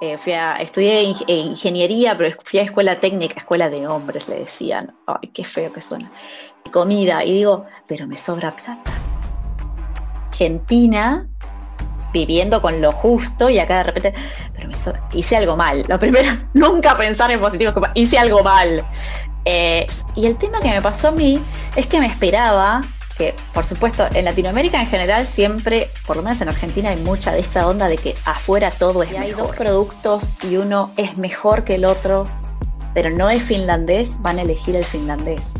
Eh, fui a, estudié ingeniería, pero fui a escuela técnica, escuela de hombres, le decían. Ay, qué feo que suena. Comida. Y digo, pero me sobra plata. Argentina, viviendo con lo justo, y acá de repente, pero me hice algo mal. Lo primero, nunca pensar en positivo, hice algo mal. Eh, y el tema que me pasó a mí es que me esperaba que, por supuesto, en Latinoamérica en general siempre, por lo menos en Argentina, hay mucha de esta onda de que afuera todo es y hay dos productos y uno es mejor que el otro, pero no es finlandés, van a elegir el finlandés.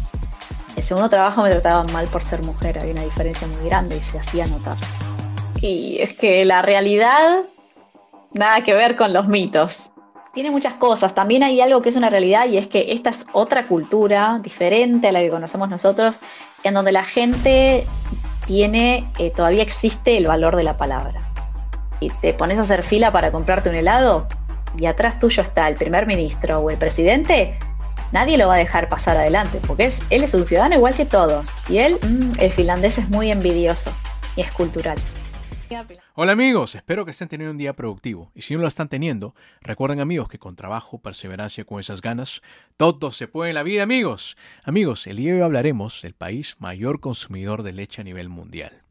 El segundo trabajo me trataban mal por ser mujer, había una diferencia muy grande y se hacía notar. Y es que la realidad, nada que ver con los mitos tiene muchas cosas. También hay algo que es una realidad y es que esta es otra cultura diferente a la que conocemos nosotros, en donde la gente tiene, eh, todavía existe el valor de la palabra. Y te pones a hacer fila para comprarte un helado y atrás tuyo está el primer ministro o el presidente, nadie lo va a dejar pasar adelante, porque es, él es un ciudadano igual que todos. Y él, mm, el finlandés es muy envidioso y es cultural. Hola amigos, espero que estén teniendo un día productivo. Y si no lo están teniendo, recuerden amigos que con trabajo, perseverancia, con esas ganas, todo se puede en la vida amigos. Amigos, el día de hoy hablaremos del país mayor consumidor de leche a nivel mundial,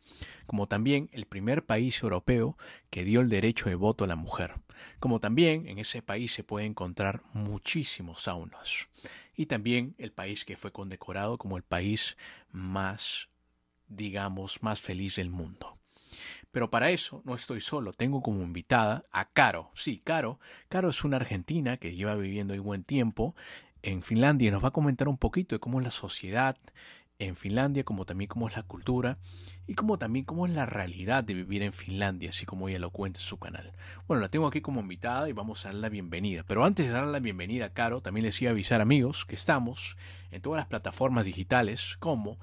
como también el primer país europeo que dio el derecho de voto a la mujer, como también en ese país se puede encontrar muchísimos saunas, y también el país que fue condecorado como el país más, digamos, más feliz del mundo. Pero para eso no estoy solo, tengo como invitada a Caro. Sí, Caro. Caro es una argentina que lleva viviendo ahí buen tiempo en Finlandia y nos va a comentar un poquito de cómo es la sociedad en Finlandia, como también cómo es la cultura y como también cómo es la realidad de vivir en Finlandia, así como ella lo cuenta en su canal. Bueno, la tengo aquí como invitada y vamos a dar la bienvenida. Pero antes de dar la bienvenida a Caro, también les iba a avisar amigos que estamos en todas las plataformas digitales como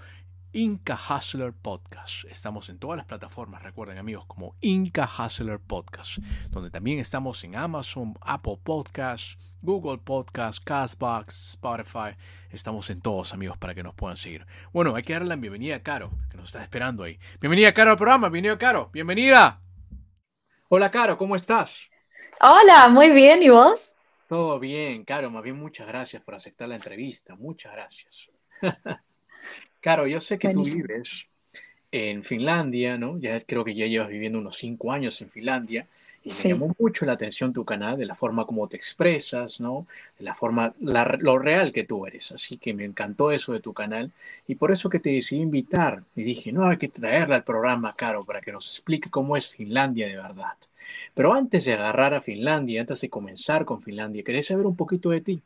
Inca Hustler Podcast. Estamos en todas las plataformas, recuerden amigos, como Inca Hustler Podcast, donde también estamos en Amazon, Apple Podcasts, Google Podcasts, Castbox, Spotify. Estamos en todos, amigos, para que nos puedan seguir. Bueno, hay que darle la bienvenida a Caro, que nos está esperando ahí. Bienvenida, Caro, al programa. Bienvenido, Caro. Bienvenida. Hola, Caro, ¿cómo estás? Hola, muy bien. ¿Y vos? Todo bien, Caro. Más bien, muchas gracias por aceptar la entrevista. Muchas gracias. Claro, yo sé que tú vives en Finlandia, ¿no? Ya creo que ya llevas viviendo unos cinco años en Finlandia y me llamó mucho la atención tu canal, de la forma como te expresas, ¿no? De la forma, lo real que tú eres. Así que me encantó eso de tu canal y por eso que te decidí invitar. Y dije, no, hay que traerla al programa, Caro, para que nos explique cómo es Finlandia de verdad. Pero antes de agarrar a Finlandia, antes de comenzar con Finlandia, quería saber un poquito de ti.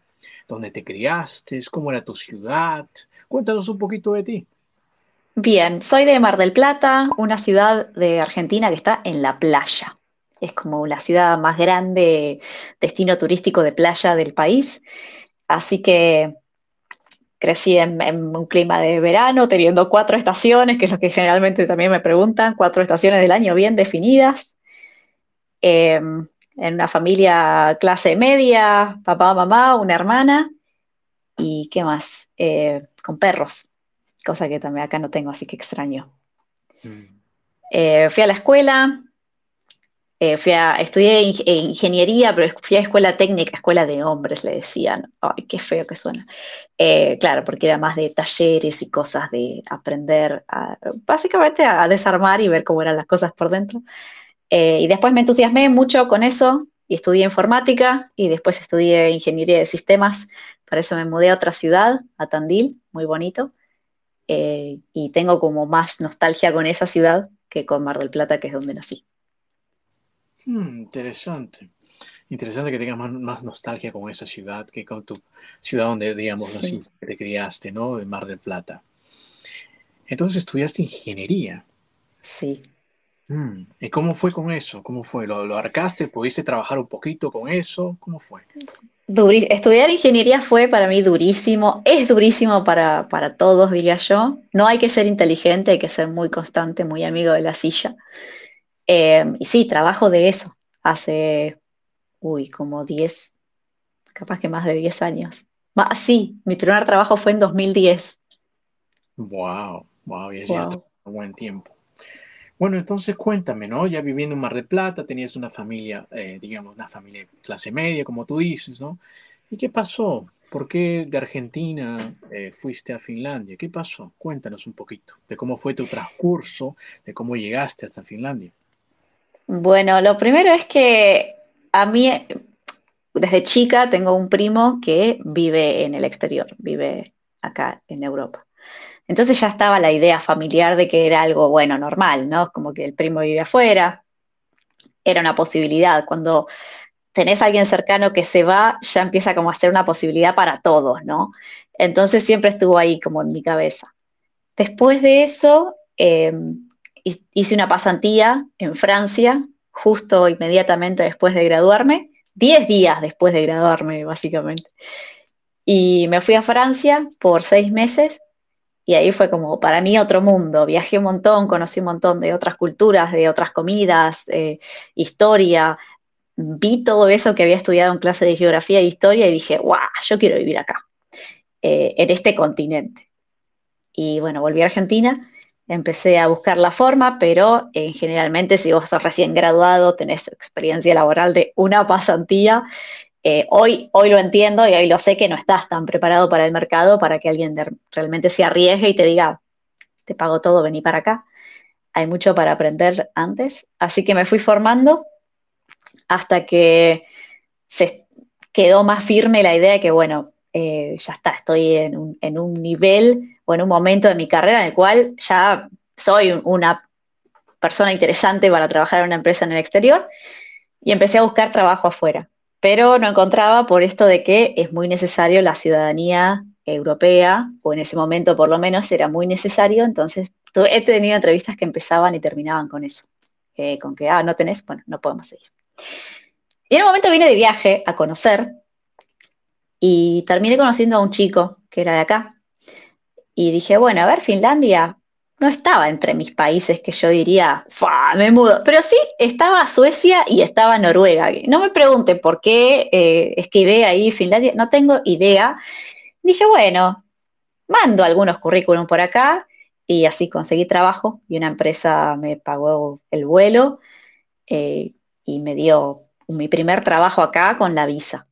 ¿Dónde te criaste? ¿Cómo era tu ciudad? Cuéntanos un poquito de ti. Bien, soy de Mar del Plata, una ciudad de Argentina que está en la playa. Es como la ciudad más grande, destino turístico de playa del país. Así que crecí en, un clima de verano, teniendo cuatro estaciones, que es lo que generalmente también me preguntan, cuatro estaciones del año bien definidas. Em, en una familia clase media, papá, mamá, una hermana. ¿Y qué más? Eh, con perros, cosa que también acá no tengo, así que extraño. Mm. Eh, fui a la escuela, eh, fui a, estudié ingeniería, pero fui a escuela técnica, escuela de hombres, le decían. Ay, qué feo que suena. claro, porque era más de talleres y cosas de aprender, básicamente a desarmar y ver cómo eran las cosas por dentro. Y después me entusiasmé mucho con eso y estudié informática y después estudié ingeniería de sistemas para eso me mudé a otra ciudad, a Tandil, muy bonito, eh, y tengo como más nostalgia con esa ciudad que con Mar del Plata, que es donde nací. Hmm, interesante. Interesante que tengas más, nostalgia con esa ciudad que con tu ciudad donde, digamos así, te criaste, ¿no? De Mar del Plata. Entonces estudiaste ingeniería. Sí. Hmm, ¿Y cómo fue con eso? ¿Cómo fue? ¿Lo, ¿Lo arcaste? ¿Pudiste trabajar un poquito con eso? ¿Cómo fue? estudiar ingeniería fue para mí durísimo, es durísimo para, todos, diría yo. No hay que ser inteligente, hay que ser muy constante, muy amigo de la silla. Eh, y sí, trabajo de eso hace, uy, como 10, capaz que más de 10 años. sí, mi primer trabajo fue en 2010. Wow, wow, ya wow. un buen tiempo. Bueno, entonces cuéntame, ¿no? Ya viviendo en Mar del Plata, tenías una familia, eh, digamos, una familia clase media, como tú dices, ¿no? ¿Y qué pasó? ¿Por qué de Argentina eh, fuiste a Finlandia? ¿Qué pasó? Cuéntanos un poquito de cómo fue tu transcurso, de cómo llegaste hasta Finlandia. Bueno, lo primero es que a mí, desde chica, tengo un primo que vive en el exterior, vive acá en Europa. Entonces ya estaba la idea familiar de que era algo, bueno, normal, ¿no? Como que el primo vive afuera, era una posibilidad. Cuando tenés a alguien cercano que se va, ya empieza como a ser una posibilidad para todos, ¿no? Entonces siempre estuvo ahí como en mi cabeza. Después de eso, em, hice una pasantía en Francia, justo inmediatamente después de graduarme, 10 días después de graduarme, básicamente. Y me fui a Francia por seis meses y ahí fue como para mí otro mundo. Viajé un montón, conocí un montón de otras culturas, de otras comidas, eh, historia. Vi todo eso que había estudiado en clase de geografía e historia y dije, ¡guau! Yo quiero vivir acá, eh, en este continente. Y bueno, volví a Argentina, empecé a buscar la forma, pero eh, generalmente si vos sos recién graduado, tenés experiencia laboral de una pasantía, eh, hoy, hoy lo entiendo y hoy lo sé que no estás tan preparado para el mercado para que alguien realmente se arriesgue y te diga, te pago todo, vení para acá. Hay mucho para aprender antes, así que me fui formando hasta que se quedó más firme la idea de que, bueno, eh, ya está, estoy en un, en un nivel o en un momento de mi carrera en el cual ya soy una persona interesante para trabajar en una empresa en el exterior y empecé a buscar trabajo afuera pero no encontraba por esto de que es muy necesario la ciudadanía europea, o en ese momento por lo menos era muy necesario, entonces he tenido entrevistas que empezaban y terminaban con eso, eh, con que, ah, no tenés, bueno, no podemos seguir. Y en un momento vine de viaje a conocer y terminé conociendo a un chico que era de acá. Y dije, bueno, a ver, Finlandia, no estaba entre mis países que yo diría, me mudo, pero sí estaba Suecia y estaba Noruega. No me pregunten por qué eh, escribí ahí Finlandia, no tengo idea. Dije, bueno, mando algunos currículum por acá y así conseguí trabajo y una empresa me pagó el vuelo eh, y me dio mi primer trabajo acá con la visa.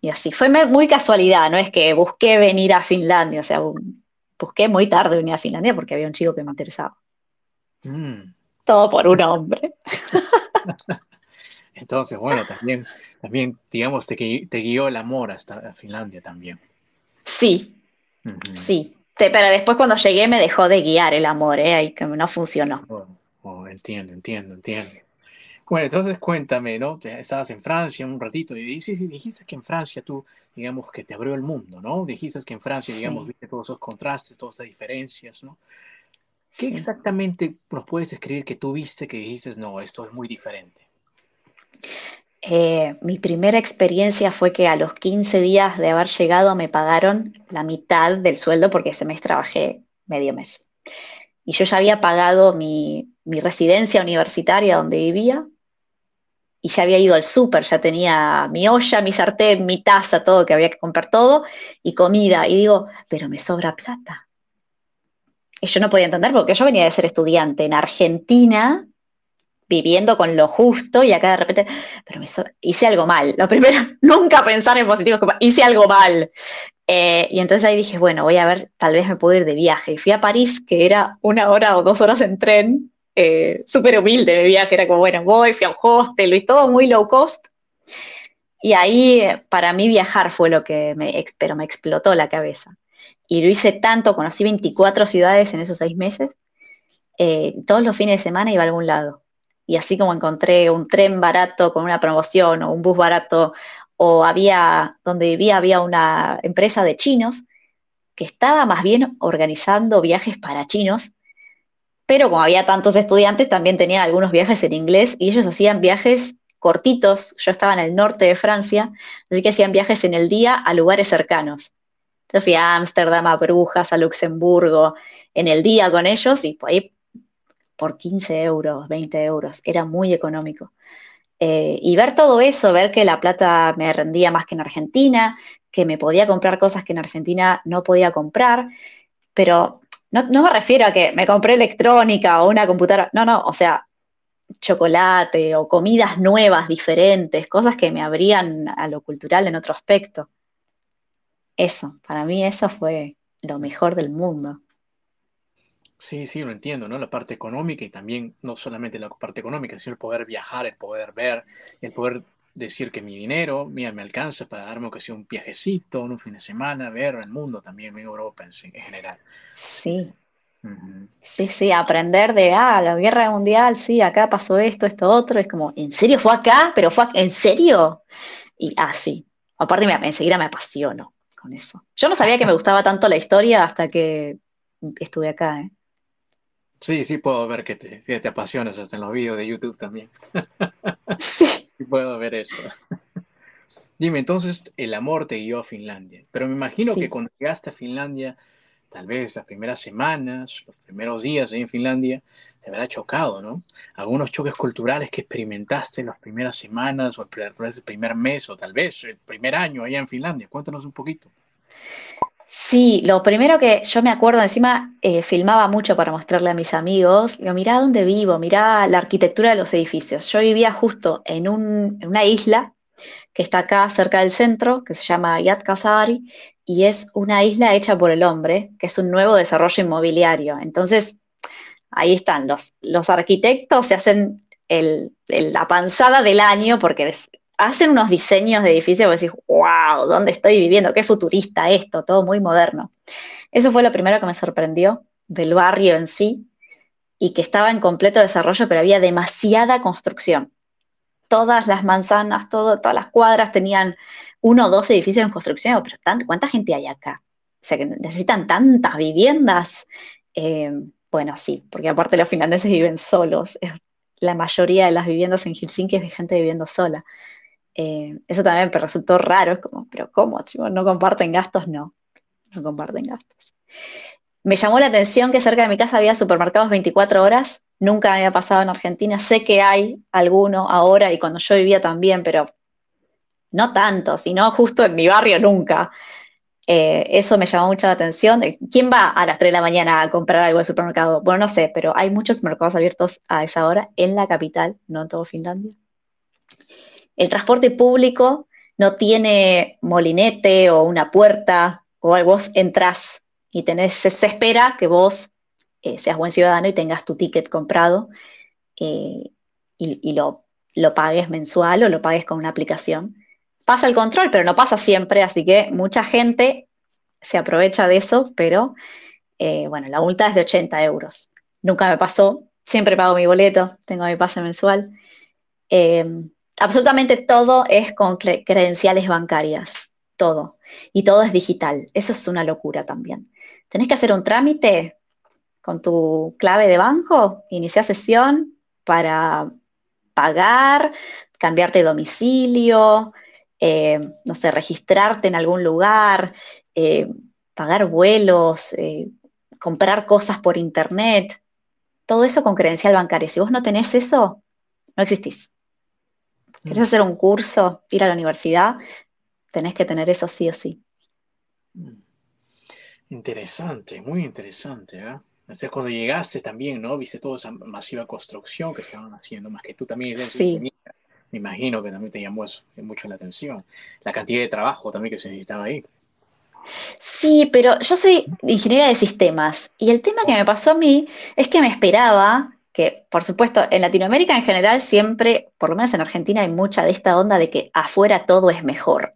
Y así, fue muy casualidad, no es que busqué venir a Finlandia, o sea, busqué muy tarde venir a Finlandia porque había un chico que me interesaba. Mm. Todo por un hombre. Entonces, bueno, también, también digamos, te, te guió el amor hasta Finlandia también. Sí, sí. pero después cuando llegué me dejó de guiar el amor, ¿eh? Y que no funcionó. Oh, oh, entiendo, entiendo, entiendo. Bueno, entonces cuéntame, ¿no? Estabas en Francia un ratito y dijiste que en Francia tú digamos, que te abrió el mundo, ¿no? Dijiste que en Francia, digamos, viste todos esos contrastes, todas esas diferencias, ¿no? ¿Qué exactamente nos puedes escribir que tú viste que dijiste, no, esto es muy diferente? Eh, mi primera experiencia fue que a los 15 días de haber llegado me pagaron la mitad del sueldo porque ese mes trabajé medio mes. Y yo ya había pagado mi, mi residencia universitaria donde vivía, y ya había ido al súper, ya tenía mi olla, mi sartén, mi taza, todo, que había que comprar todo, y comida. Y digo, pero me sobra plata. Y yo no podía entender porque yo venía de ser estudiante en Argentina, viviendo con lo justo, y acá de repente, pero me hice algo mal. Lo primero, nunca pensar en positivo, hice algo mal. Eh, y entonces ahí dije, bueno, voy a ver, tal vez me puedo ir de viaje. Y fui a París, que era una hora o dos horas en tren, eh, súper humilde mi viaje, era como, bueno, voy, a un hostel, y todo muy low cost. Y ahí para mí viajar fue lo que me, pero me explotó la cabeza. Y lo hice tanto, conocí 24 ciudades en esos seis meses, eh, todos los fines de semana iba a algún lado. Y así como encontré un tren barato con una promoción o un bus barato, o había, donde vivía había una empresa de chinos que estaba más bien organizando viajes para chinos pero como había tantos estudiantes, también tenía algunos viajes en inglés y ellos hacían viajes cortitos. Yo estaba en el norte de Francia, así que hacían viajes en el día a lugares cercanos. Entonces fui a Ámsterdam, a Brujas, a Luxemburgo, en el día con ellos y por ahí por 15 euros, 20 euros, era muy económico. Eh, y ver todo eso, ver que la plata me rendía más que en Argentina, que me podía comprar cosas que en Argentina no podía comprar, pero no, no me refiero a que me compré electrónica o una computadora, no, no, o sea, chocolate o comidas nuevas, diferentes, cosas que me abrían a lo cultural en otro aspecto. Eso, para mí eso fue lo mejor del mundo. Sí, sí, lo entiendo, ¿no? La parte económica y también no solamente la parte económica, sino el poder viajar, el poder ver, el poder decir que mi dinero, mira, me alcanza para darme ocasión un viajecito, un fin de semana, ver el mundo también, en Europa en, general. Sí. Sí, sí, aprender de, ah, la guerra mundial, sí, acá pasó esto, esto, otro, es como, ¿en serio fue acá? ¿Pero fue en serio? Y así. Ah, Aparte, me, enseguida me apasiono con eso. Yo no sabía que me gustaba tanto la historia hasta que estuve acá, ¿eh? Sí, sí puedo ver que te, te apasionas hasta en los vídeos de YouTube también. sí. puedo ver eso. Dime, entonces el amor te guió a Finlandia, pero me imagino que cuando llegaste a Finlandia, tal vez las primeras semanas, los primeros días ahí en Finlandia, te habrá chocado, ¿no? Algunos choques culturales que experimentaste en las primeras semanas o el primer mes o tal vez el primer año allá en Finlandia. Cuéntanos un poquito. Sí, lo primero que yo me acuerdo, encima eh, filmaba mucho para mostrarle a mis amigos, digo, mirá dónde vivo, mirá la arquitectura de los edificios. Yo vivía justo en, una isla que está acá cerca del centro, que se llama Yatkasari, y es una isla hecha por el hombre, que es un nuevo desarrollo inmobiliario. Entonces, ahí están, los, arquitectos se hacen la panzada del año porque hacen unos diseños de edificios que decís, wow, ¿dónde estoy viviendo? Qué futurista esto, todo muy moderno. Eso fue lo primero que me sorprendió del barrio en sí y que estaba en completo desarrollo, pero había demasiada construcción. Todas las manzanas, todas las cuadras tenían uno o dos edificios en construcción, pero ¿cuánta gente hay acá? O sea, que necesitan tantas viviendas. Eh, bueno, sí, porque aparte los finlandeses viven solos. La mayoría de las viviendas en Helsinki es de gente viviendo sola. Eh, eso también me resultó raro, es como, pero ¿cómo? ¿No comparten gastos? No, no comparten gastos. Me llamó la atención que cerca de mi casa había supermercados 24 horas, nunca había pasado en Argentina, sé que hay alguno ahora y cuando yo vivía también, pero no tanto, sino justo en mi barrio nunca. Eh, eso me llamó mucho la atención. ¿Quién va a las 3 de la mañana a comprar algo del supermercado? Bueno, no sé, pero hay muchos mercados abiertos a esa hora en la capital, no en todo Finlandia. El transporte público no tiene molinete o una puerta, o vos entras y se, espera que vos eh, seas buen ciudadano y tengas tu ticket comprado eh, y, lo, pagues mensual o lo pagues con una aplicación. Pasa el control, pero no pasa siempre, así que mucha gente se aprovecha de eso, pero eh, bueno, la multa es de 80 euros. Nunca me pasó, siempre pago mi boleto, tengo mi pase mensual absolutamente todo es con credenciales bancarias, todo. Y todo es digital. Eso es una locura también. Tenés que hacer un trámite con tu clave de banco, iniciar sesión para pagar, cambiarte de domicilio, eh, no sé, registrarte en algún lugar, eh, pagar vuelos, eh, comprar cosas por internet, todo eso con credencial bancaria. Si vos no tenés eso, no existís. ¿Querés mm. hacer un curso, ir a la universidad? Tenés que tener eso sí o sí. Mm. Interesante, muy interesante. ¿eh? Entonces, cuando llegaste también, ¿no? Viste toda esa masiva construcción que estaban haciendo, más que tú también. Sí. Me imagino que también te llamó mucho la atención. La cantidad de trabajo también que se necesitaba ahí. Sí, pero yo soy ingeniera de sistemas y el tema que me pasó a mí es que me esperaba que por supuesto en Latinoamérica en general siempre, por lo menos en Argentina, hay mucha de esta onda de que afuera todo es mejor.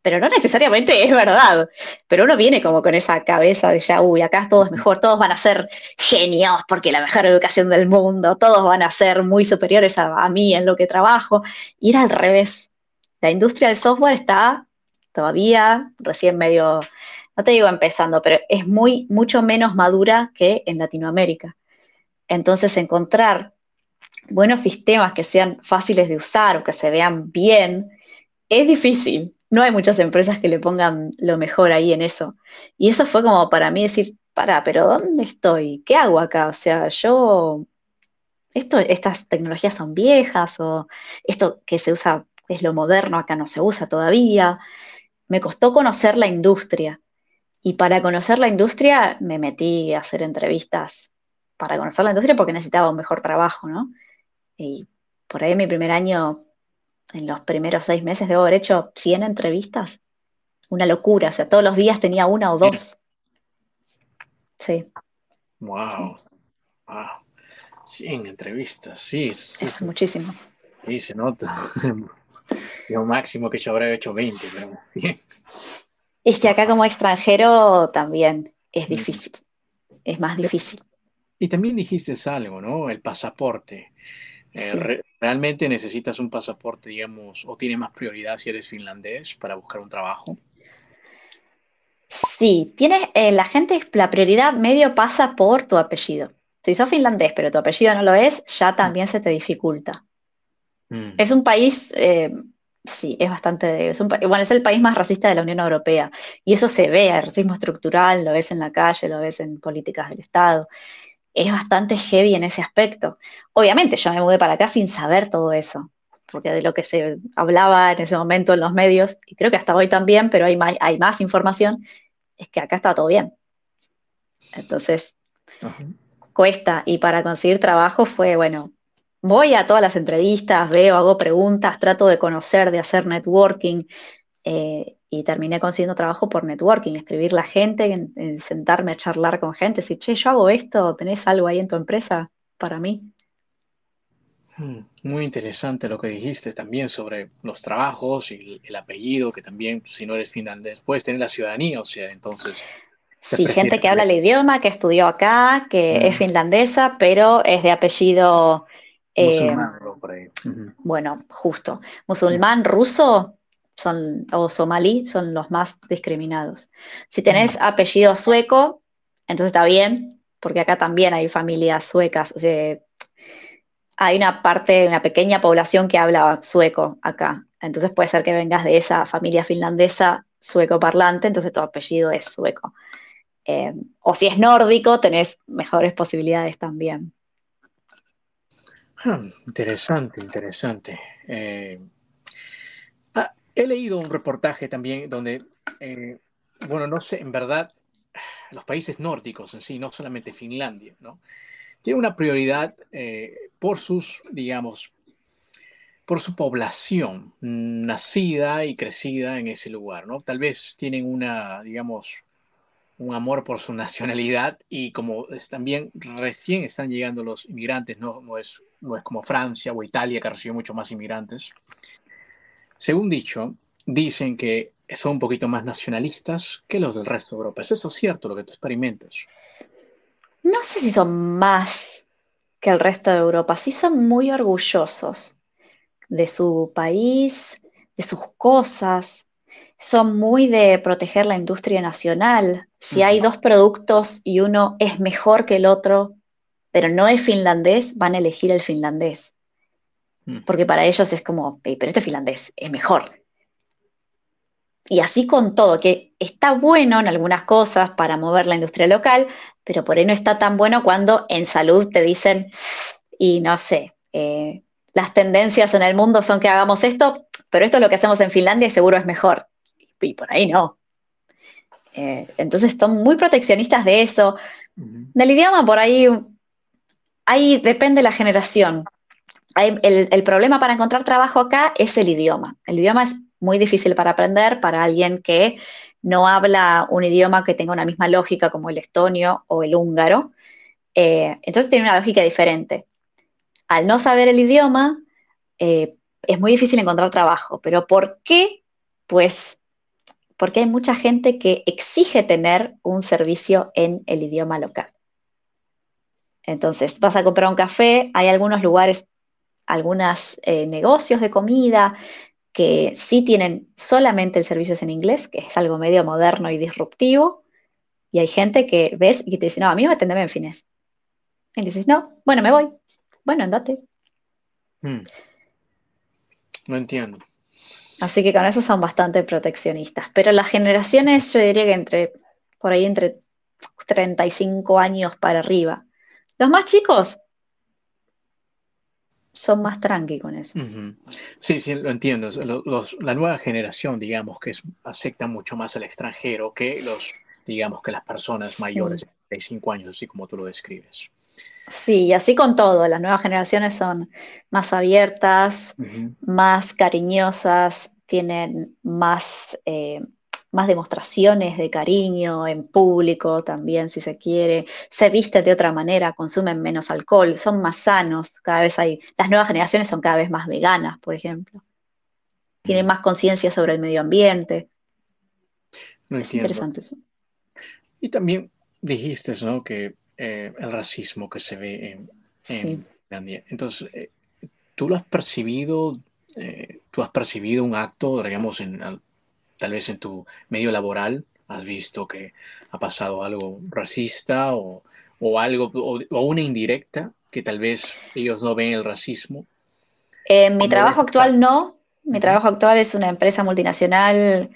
Pero no necesariamente es verdad. Pero uno viene como con esa cabeza de ya, uy, acá todo es mejor, todos van a ser genios porque la mejor educación del mundo, todos van a ser muy superiores a, mí en lo que trabajo. Y era al revés. La industria del software está todavía recién medio, no te digo empezando, pero es muy, mucho menos madura que en Latinoamérica. Entonces, encontrar buenos sistemas que sean fáciles de usar o que se vean bien es difícil. No hay muchas empresas que le pongan lo mejor ahí en eso. Y eso fue como para mí decir, para, pero ¿dónde estoy? ¿Qué hago acá? O sea, yo, esto, estas tecnologías son viejas o esto que se usa es lo moderno, acá no se usa todavía. Me costó conocer la industria. Y para conocer la industria me metí a hacer entrevistas para conocer la industria porque necesitaba un mejor trabajo, ¿no? Y por ahí mi primer año, en los primeros seis meses, debo haber hecho 100 entrevistas. Una locura, o sea, todos los días tenía una o dos. Sí. Wow. Wow. 100 entrevistas, sí. Es muchísimo. Sí, se nota. Yo máximo que yo habría hecho 20, pero Es que acá como extranjero también es difícil. Es más difícil. Y también dijiste algo, ¿no? El pasaporte. Eh, ¿Realmente necesitas un pasaporte, digamos, o tiene más prioridad si eres finlandés para buscar un trabajo? Sí, tienes, eh, la gente, la prioridad medio pasa por tu apellido. Si sos finlandés, pero tu apellido no lo es, ya también se te dificulta. Mm. Es un país, eh, sí, es bastante, es bueno, es el país más racista de la Unión Europea. Y eso se ve, el racismo estructural, lo ves en la calle, lo ves en políticas del Estado. Es bastante heavy en ese aspecto. Obviamente, yo me mudé para acá sin saber todo eso, porque de lo que se hablaba en ese momento en los medios, y creo que hasta hoy también, pero hay más, hay más información, es que acá está todo bien. Entonces, cuesta. Y para conseguir trabajo fue, bueno, voy a todas las entrevistas, veo, hago preguntas, trato de conocer, de hacer networking. Eh, y terminé consiguiendo trabajo por networking, escribir la gente, sentarme a charlar con gente, decir, che, yo hago esto, ¿tenés algo ahí en tu empresa para mí? Hmm, muy interesante lo que dijiste también sobre los trabajos y el apellido, que también si no eres finlandés puedes tener la ciudadanía, o sea, entonces... Sí, gente que habla el idioma, que estudió acá, que es hmm. finlandesa, pero es de apellido Musulmán, eh, Bueno, justo. Musulmán, ruso son, o somalí son los más discriminados. Si tenés apellido sueco, entonces está bien, porque acá también hay familias suecas. hay una parte, una pequeña población que habla sueco acá. Entonces puede ser que vengas de esa familia finlandesa sueco parlante, entonces tu apellido es sueco. Eh, o si es nórdico, tenés mejores posibilidades también. Ah, interesante, interesante. Eh, he leído un reportaje también donde, eh, bueno, no sé, en verdad, los países nórdicos en sí, no solamente Finlandia, ¿no? Tienen una prioridad eh, por sus, digamos, por su población nacida y crecida en ese lugar, ¿no? Tal vez tienen una, digamos, un amor por su nacionalidad y como es, también recién están llegando los inmigrantes, no, no, es, no es como Francia o Italia que recibe mucho más inmigrantes. Según dicho, dicen que son un poquito más nacionalistas que los del resto de Europa. ¿Es eso cierto lo que tú experimentas? No sé si son más que el resto de Europa, sí son muy orgullosos de su país, de sus cosas, son muy de proteger la industria nacional. Si hay dos productos y uno es mejor que el otro, pero no es finlandés, van a elegir el finlandés. Mm. Porque para ellos es como, pero este finlandés es mejor. Y así con todo, que está bueno en algunas cosas para mover la industria local, pero por ahí no está tan bueno cuando en salud te dicen, y no sé, eh, las tendencias en el mundo son que hagamos esto, pero esto es lo que hacemos en Finlandia y seguro es mejor y por ahí no. Eh, entonces son muy proteccionistas de eso. Del idioma, por ahí, ahí depende la generación. El, problema para encontrar trabajo acá es el idioma. El idioma es muy difícil para aprender para alguien que no habla un idioma que tenga una misma lógica como el estonio o el húngaro. Eh, entonces tiene una lógica diferente. Al no saber el idioma, eh, es muy difícil encontrar trabajo. Pero ¿por qué? Pues porque hay mucha gente que exige tener un servicio en el idioma local. Entonces, vas a comprar un café, hay algunos lugares, algunos eh, negocios de comida que sí tienen solamente el servicio en inglés, que es algo medio moderno y disruptivo, y hay gente que ves y te dice, no, a mí me atendeme en fines. Y dices, no, bueno, me voy. Bueno, andate. Hmm. No entiendo. Así que con eso son bastante proteccionistas. Pero las generaciones, yo diría que entre, por ahí entre 35 años para arriba. Los más chicos son más tranqui con eso. Sí, sí, lo entiendo. la nueva generación, digamos, que acepta mucho más al extranjero que los digamos, que las personas mayores de 35 años, así como tú lo describes. Sí, así con todo. Las nuevas generaciones son más abiertas, más cariñosas, tienen más, eh, más demostraciones de cariño en público también, si se quiere. Se visten de otra manera, consumen menos alcohol, son más sanos. Cada vez hay. Las nuevas generaciones son cada vez más veganas, por ejemplo. Tienen más conciencia sobre el medio ambiente. es interesante eso. Y también dijiste, ¿no? Que eh, el racismo que se ve en, Finlandia. Entonces, eh, ¿tú lo has percibido? Eh, ¿Tú has percibido un acto, digamos, en, tal vez en tu medio laboral? ¿Has visto que ha pasado algo racista o, algo, o, una indirecta que tal vez ellos no ven el racismo? En mi trabajo actual no. Mi trabajo actual es una empresa multinacional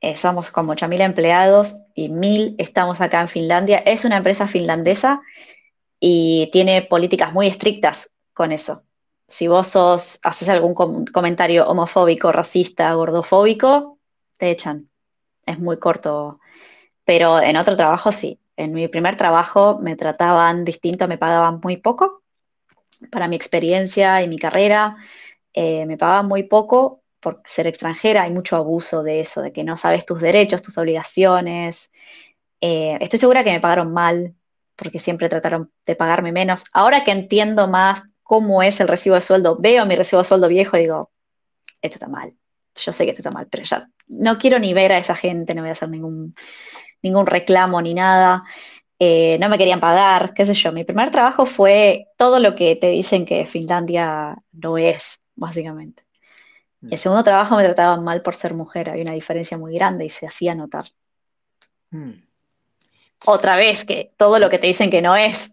eh, somos como 8.000 empleados y 1.000 estamos acá en Finlandia. Es una empresa finlandesa y tiene políticas muy estrictas con eso. Si vos sos, haces algún comentario homofóbico, racista, gordofóbico, te echan. Es muy corto. Pero en otro trabajo sí. En mi primer trabajo me trataban distinto, me pagaban muy poco para mi experiencia y mi carrera. Eh, me pagaban muy poco por ser extranjera, hay mucho abuso de eso, de que no sabes tus derechos, tus obligaciones. Eh, estoy segura que me pagaron mal, porque siempre trataron de pagarme menos. Ahora que entiendo más cómo es el recibo de sueldo, veo mi recibo de sueldo viejo y digo, esto está mal. Yo sé que esto está mal, pero ya no quiero ni ver a esa gente, no voy a hacer ningún, ningún reclamo ni nada. Eh, no me querían pagar, qué sé yo. Mi primer trabajo fue todo lo que te dicen que Finlandia no es, básicamente. Y el segundo trabajo me trataban mal por ser mujer, había una diferencia muy grande y se hacía notar. Hmm. Otra vez que todo lo que te dicen que no es,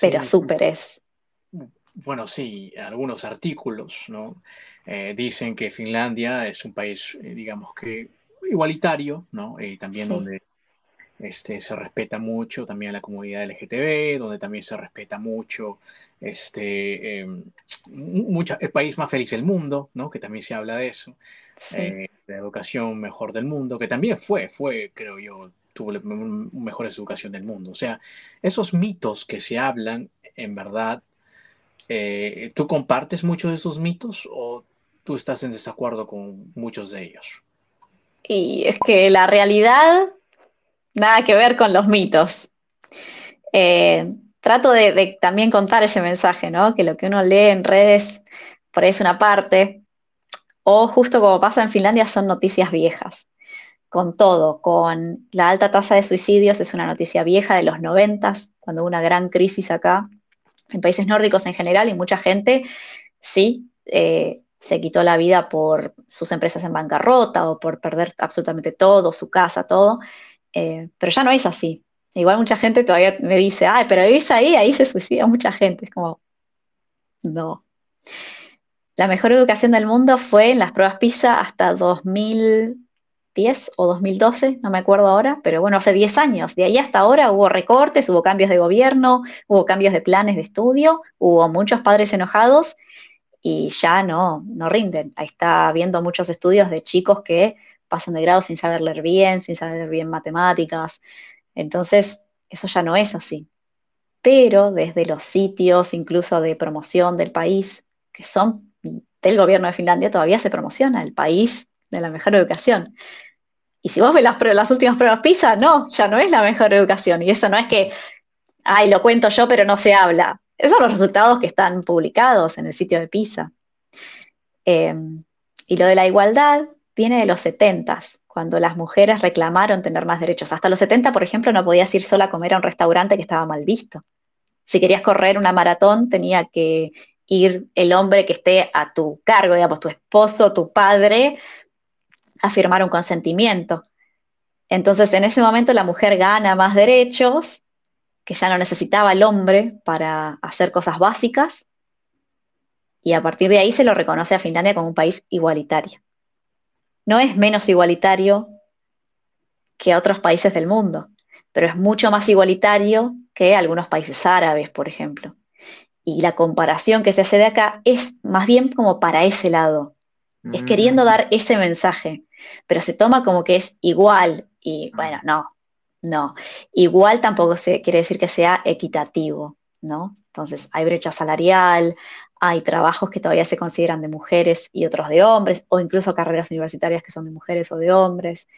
pero súper es. Bueno, sí, algunos artículos ¿no? Eh, dicen que Finlandia es un país, eh, digamos que igualitario, ¿no? Y también donde este, se respeta mucho también a la comunidad LGTB, donde también se respeta mucho este, em, el país más feliz del mundo, ¿no? que también se habla de eso, eh, la educación mejor del mundo, que también fue, fue, creo yo, tuvo la mejor educación del mundo. O sea, esos mitos que se hablan, en verdad, eh, ¿tú compartes muchos de esos mitos o tú estás en desacuerdo con muchos de ellos? Y es que la realidad nada que ver con los mitos. Eh, trato de, también contar ese mensaje, ¿no? Que lo que uno lee en redes por ahí es una parte, o justo como pasa en Finlandia son noticias viejas, con todo, con la alta tasa de suicidios, es una noticia vieja de los noventas, cuando hubo una gran crisis acá, en países nórdicos en general, y mucha gente sí eh, se quitó la vida por sus empresas en bancarrota o por perder absolutamente todo, su casa, todo. Eh, pero ya no es así. Igual mucha gente todavía me dice, ay, pero es ahí, ahí se suicida mucha gente. Es como, no. La mejor educación del mundo fue en las pruebas PISA hasta 2010 o 2012, no me acuerdo ahora, pero bueno, hace 10 años. De ahí hasta ahora hubo recortes, hubo cambios de gobierno, hubo cambios de planes de estudio, hubo muchos padres enojados y ya no, no rinden. Ahí está habiendo muchos estudios de chicos que pasan de grado sin saber leer bien, sin saber bien matemáticas. Entonces, eso ya no es así. Pero desde los sitios, incluso de promoción del país, que son del gobierno de Finlandia, todavía se promociona el país de la mejor educación. Y si vos ves las, las últimas pruebas PISA, no, ya no es la mejor educación. Y eso no es que, ay, lo cuento yo, pero no se habla. Esos son los resultados que están publicados en el sitio de PISA. Em, y lo de la igualdad, viene de los 70, cuando las mujeres reclamaron tener más derechos. Hasta los 70, por ejemplo, no podías ir sola a comer a un restaurante que estaba mal visto. Si querías correr una maratón, tenía que ir el hombre que esté a tu cargo, digamos, tu esposo, tu padre, a firmar un consentimiento. Entonces, en ese momento la mujer gana más derechos, que ya no necesitaba el hombre para hacer cosas básicas, y a partir de ahí se lo reconoce a Finlandia como un país igualitario no es menos igualitario que otros países del mundo, pero es mucho más igualitario que algunos países árabes, por ejemplo. Y la comparación que se hace de acá es más bien como para ese lado, es queriendo mm. dar ese mensaje, pero se toma como que es igual y bueno, no, No. Igual tampoco se, quiere decir que sea equitativo, ¿no? Entonces, hay brecha salarial, hay trabajos que todavía se consideran de mujeres y otros de hombres, o incluso carreras universitarias que son de mujeres o de hombres.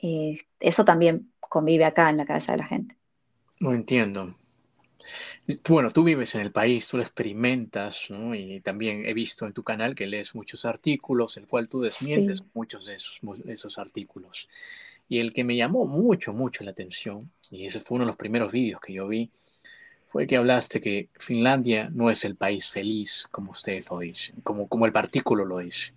Eh, eso también convive acá en la cabeza de la gente. No entiendo. Bueno, tú vives en el país, tú lo experimentas, ¿no? Y también he visto en tu canal que lees muchos artículos, el cual tú desmientes muchos de esos, esos artículos. Y el que me llamó mucho, mucho la atención, y ese fue uno de los primeros vídeos que yo vi, fue que hablaste que Finlandia no es el país feliz, como ustedes lo dicen, como, como el artículo lo dice.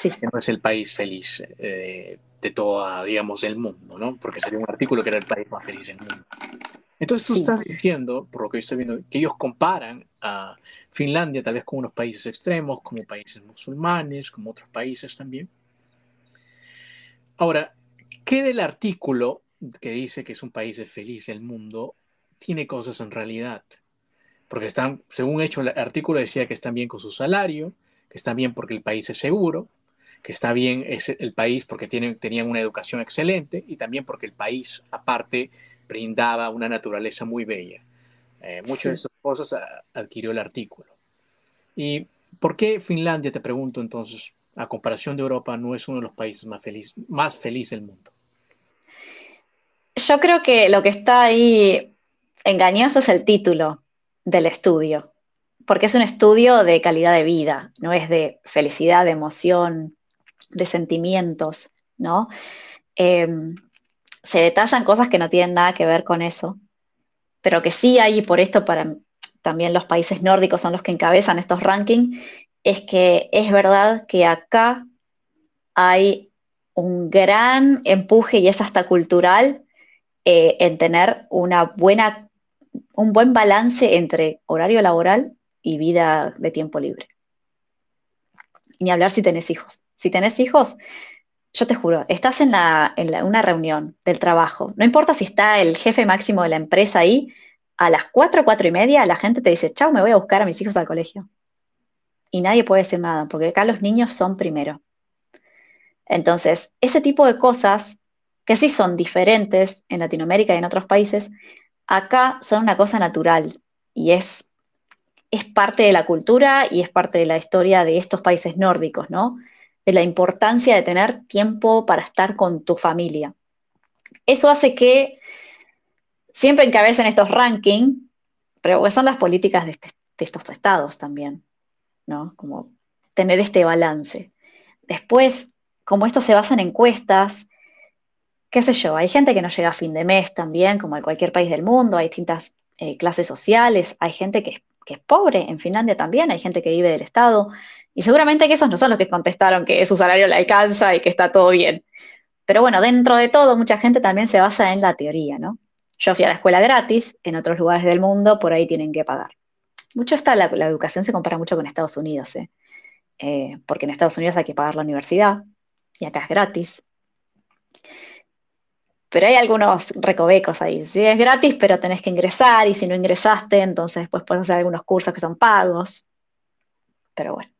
Sí. Que no es el país feliz eh, de toda, digamos, el mundo, ¿no? Porque sería un artículo que era el país más feliz del mundo. Entonces tú estás diciendo, por lo que estoy viendo, que ellos comparan a Finlandia tal vez con unos países extremos, como países musulmanes, como otros países también. Ahora, ¿qué del artículo que dice que es un país feliz del mundo tiene cosas en realidad? Porque están, según hecho, el artículo decía que están bien con su salario, que están bien porque el país es seguro, que está bien es el país porque tienen, tenían una educación excelente y también porque el país, aparte, brindaba una naturaleza muy bella. Eh, muchas de esas cosas adquirió el artículo. ¿Y por qué Finlandia, te pregunto entonces, a comparación de Europa, no es uno de los países más felices más feliz del mundo? Yo creo que lo que está ahí engañoso es el título del estudio, porque es un estudio de calidad de vida, no es de felicidad, de emoción, de sentimientos, ¿no? Em, se detallan cosas que no tienen nada que ver con eso, pero que sí hay, y por esto para también los países nórdicos son los que encabezan estos rankings, es que es verdad que acá hay un gran empuje y es hasta cultural eh, en tener una buena, un buen balance entre horario laboral y vida de tiempo libre. ni hablar si tenés hijos. Si tenés hijos, yo te juro, estás en, una reunión del trabajo, no importa si está el jefe máximo de la empresa ahí, a las cuatro, cuatro y media la gente te dice, chao, me voy a buscar a mis hijos al colegio. Y nadie puede decir nada, porque acá los niños son primero. Entonces, ese tipo de cosas, que sí son diferentes en Latinoamérica y en otros países, acá son una cosa natural y es, es parte de la cultura y es parte de la historia de estos países nórdicos, ¿no? De la importancia de tener tiempo para estar con tu familia. Eso hace que siempre encabecen estos rankings, pero son las políticas este, de, estos estados también, ¿no? Como tener este balance. Después, como esto se basa en encuestas, qué sé yo, hay gente que no llega a fin de mes también, como en cualquier país del mundo, hay distintas eh, clases sociales, hay gente que que es pobre, en Finlandia también hay gente que vive del Estado, y seguramente que esos no son los que contestaron que su salario le alcanza y que está todo bien. Pero bueno, dentro de todo, mucha gente también se basa en la teoría, ¿no? Yo fui a la escuela gratis, en otros lugares del mundo por ahí tienen que pagar. Mucho está, la, educación se compara mucho con Estados Unidos, ¿eh? ¿eh? porque en Estados Unidos hay que pagar la universidad y acá es gratis. Pero hay algunos recovecos ahí. ¿sí? Es gratis, pero tenés que ingresar y si no ingresaste, entonces después puedes hacer algunos cursos que son pagos. Pero bueno.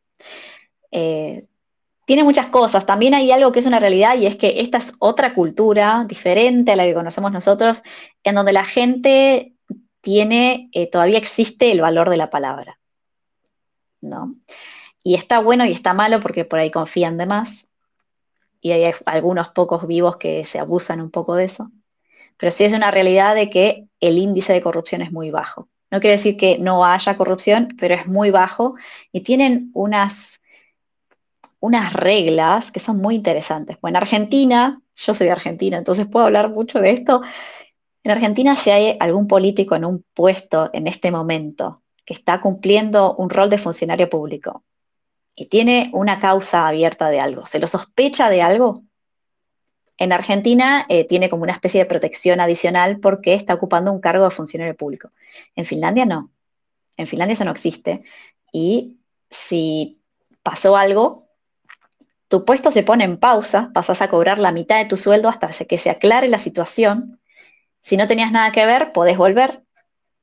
Eh, tiene muchas cosas. También hay algo que es una realidad y es que esta es otra cultura diferente a la que conocemos nosotros, en donde la gente tiene, eh, todavía existe el valor de la palabra. ¿no? Y está bueno y está malo porque por ahí confían de más. Y hay algunos pocos vivos que se abusan un poco de eso. Pero sí es una realidad de que el índice de corrupción es muy bajo. No quiere decir que no haya corrupción, pero es muy bajo y tienen unas, unas reglas que son muy interesantes. Pues en Argentina, yo soy de Argentina, entonces puedo hablar mucho de esto. En Argentina, si hay algún político en un puesto en este momento que está cumpliendo un rol de funcionario público y tiene una causa abierta de algo, se lo sospecha de algo, en Argentina eh, tiene como una especie de protección adicional porque está ocupando un cargo de funcionario público. En Finlandia no. En Finlandia eso no existe. Y si pasó algo, tu puesto se pone en pausa, pasas a cobrar la mitad de tu sueldo hasta que se aclare la situación. Si no tenías nada que ver, podés volver.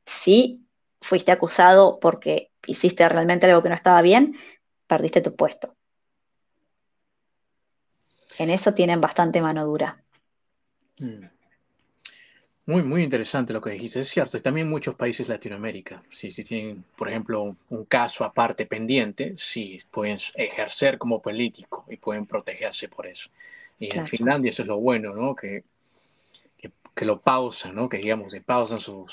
Si fuiste acusado porque hiciste realmente algo que no estaba bien, perdiste tu puesto. En eso tienen bastante mano dura. Mm. Muy, muy interesante lo que dijiste. Es cierto, y también muchos países de Latinoamérica, si, si tienen, por ejemplo, un caso aparte pendiente, sí, pueden ejercer como político y pueden protegerse por eso. Y en Finlandia eso es lo bueno, ¿no? Que, que, lo pausan, ¿no? Que digamos, que pausan su,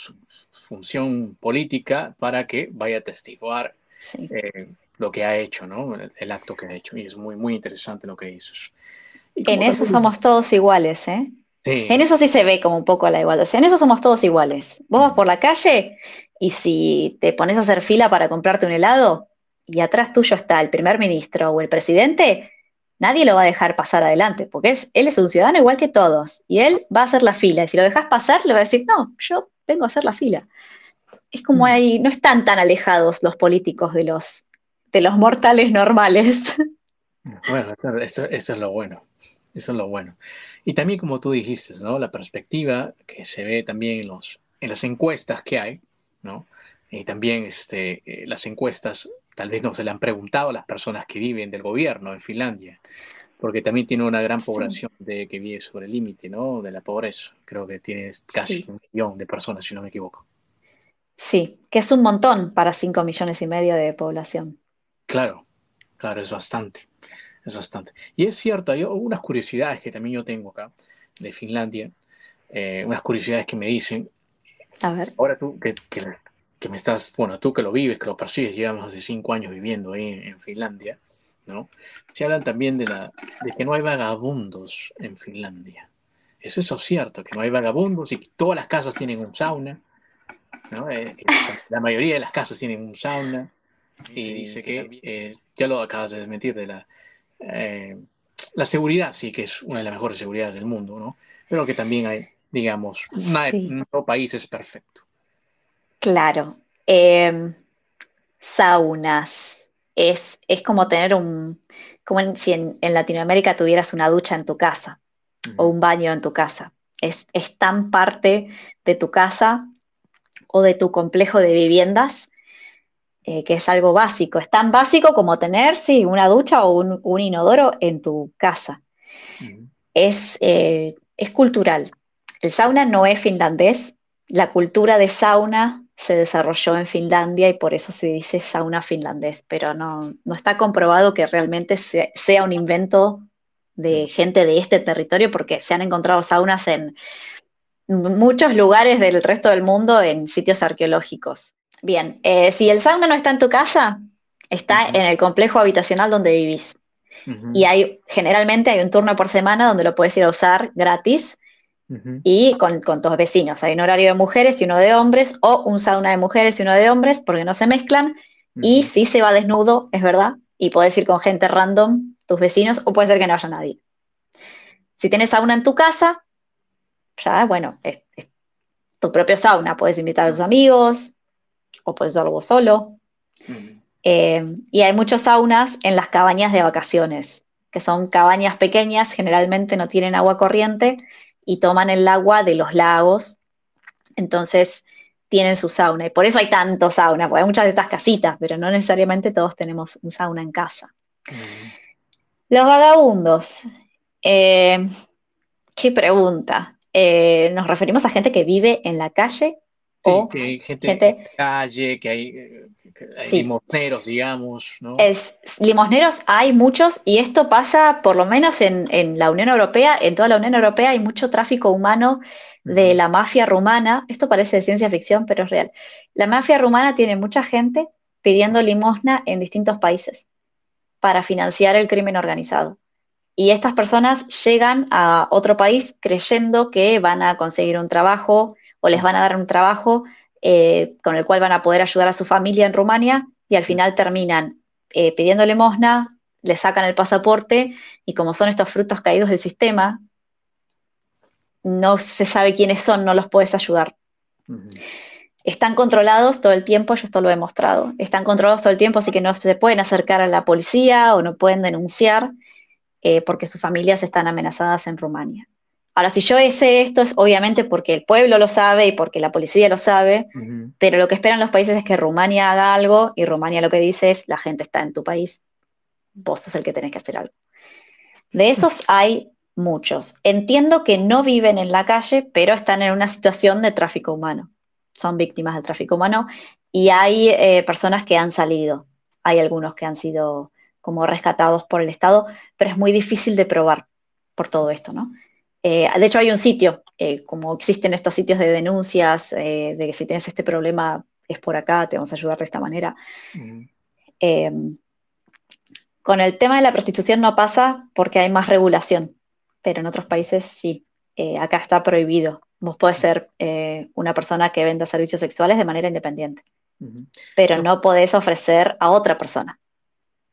función política para que vaya a testiguar eh, lo que ha hecho, ¿no? El, acto que ha hecho. Y es muy, muy interesante lo que dices. En eso somos todos iguales, ¿eh? En eso sí se ve como un poco la igualdad. en eso somos todos iguales. Vos vas por la calle y si te pones a hacer fila para comprarte un helado y atrás tuyo está el primer ministro o el presidente, nadie lo va a dejar pasar adelante, porque es, él es un ciudadano igual que todos y él va a hacer la fila. Y si lo dejas pasar, le va a decir, no, yo vengo a hacer la fila. Es como ahí, no están tan alejados los políticos de los, de los mortales normales. Bueno, eso es lo bueno. Eso es lo bueno. Y también, como tú dijiste, ¿no? La perspectiva que se ve también en, los, en las encuestas que hay, ¿no? Y también este, eh, las encuestas, tal vez no se le han preguntado a las personas que viven del gobierno en Finlandia, porque también tiene una gran población de, que vive sobre el límite, ¿no? De la pobreza. Creo que tiene casi un millón de personas, si no me equivoco. Sí, que es un montón para cinco millones y medio de población. Claro, claro, es bastante es bastante. Y es cierto, hay unas curiosidades que también yo tengo acá de Finlandia, eh, unas curiosidades que me dicen. A ver. Ahora tú que, que, me estás, bueno, tú que lo vives, que lo percibes, llevamos hace cinco años viviendo ahí en, Finlandia, ¿no? Se hablan también de, la, de que no hay vagabundos en Finlandia. ¿Es eso cierto? Que no hay vagabundos y que todas las casas tienen un sauna, ¿no? la mayoría de las casas tienen un sauna. Y dice que, eh, ya lo acabas de desmentir, de la, eh, la seguridad sí que es una de las mejores seguridades del mundo, ¿no? Pero que también hay, digamos, no país es perfecto. Claro. Em, saunas. Es, es, como tener un, como si en, Latinoamérica tuvieras una ducha en tu casa o un baño en tu casa. Es, es tan parte de tu casa o de tu complejo de viviendas eh, que es algo básico. Es tan básico como tener, sí, una ducha o un, inodoro en tu casa. es, eh, es cultural. El sauna no es finlandés. La cultura de sauna se desarrolló en Finlandia y por eso se dice sauna finlandés, pero no, no está comprobado que realmente sea un invento de gente de este territorio porque se han encontrado saunas en muchos lugares del resto del mundo en sitios arqueológicos. Bien, eh, si el sauna no está en tu casa, está en el complejo habitacional donde vivís. Y hay, generalmente hay un turno por semana donde lo puedes ir a usar gratis y con, tus vecinos. Hay un horario de mujeres y uno de hombres, o un sauna de mujeres y uno de hombres, porque no se mezclan. Y si se va desnudo, es verdad, y puedes ir con gente random, tus vecinos, o puede ser que no haya nadie. Si tienes sauna en tu casa, ya, bueno, es tu propio sauna, puedes invitar a tus amigos, o puedes algo solo. Eh, y hay muchos saunas en las cabañas de vacaciones, que son cabañas pequeñas, generalmente no tienen agua corriente y toman el agua de los lagos. Entonces tienen su sauna. Y por eso hay tanto sauna, porque hay muchas de estas casitas, pero no necesariamente todos tenemos un sauna en casa. Los vagabundos. Eh, qué pregunta. Eh, ¿Nos referimos a gente que vive en la calle Sí, que hay gente, en la calle, que hay, eh, limosneros, digamos, ¿no? Es, limosneros hay muchos y esto pasa por lo menos en, la Unión Europea, en toda la Unión Europea hay mucho tráfico humano de la mafia rumana. Esto parece de ciencia ficción, pero es real. La mafia rumana tiene mucha gente pidiendo limosna en distintos países para financiar el crimen organizado. Y estas personas llegan a otro país creyendo que van a conseguir un trabajo o les van a dar un trabajo eh, con el cual van a poder ayudar a su familia en Rumania y al final terminan eh, pidiendo limosna, le sacan el pasaporte y como son estos frutos caídos del sistema, no se sabe quiénes son, no los puedes ayudar. Están controlados todo el tiempo, yo esto lo he mostrado, están controlados todo el tiempo, así que no se pueden acercar a la policía o no pueden denunciar eh, porque sus familias están amenazadas en Rumania. Ahora, si yo sé esto es obviamente porque el pueblo lo sabe y porque la policía lo sabe, pero lo que esperan los países es que Rumania haga algo y Rumania lo que dice es, la gente está en tu país, vos sos el que tenés que hacer algo. De esos hay muchos. Entiendo que no viven en la calle, pero están en una situación de tráfico humano. Son víctimas de tráfico humano y hay eh, personas que han salido. Hay algunos que han sido como rescatados por el Estado, pero es muy difícil de probar por todo esto, ¿no? Eh, de hecho, hay un sitio, eh, como existen estos sitios de denuncias, de que si tienes este problema es por acá, te vamos a ayudar de esta manera. con el tema de la prostitución no pasa porque hay más regulación pero en otros países sí. Eh, acá está prohibido. Vos podés ser eh, una persona que venda servicios sexuales de manera independiente, pero no podés ofrecer a otra persona.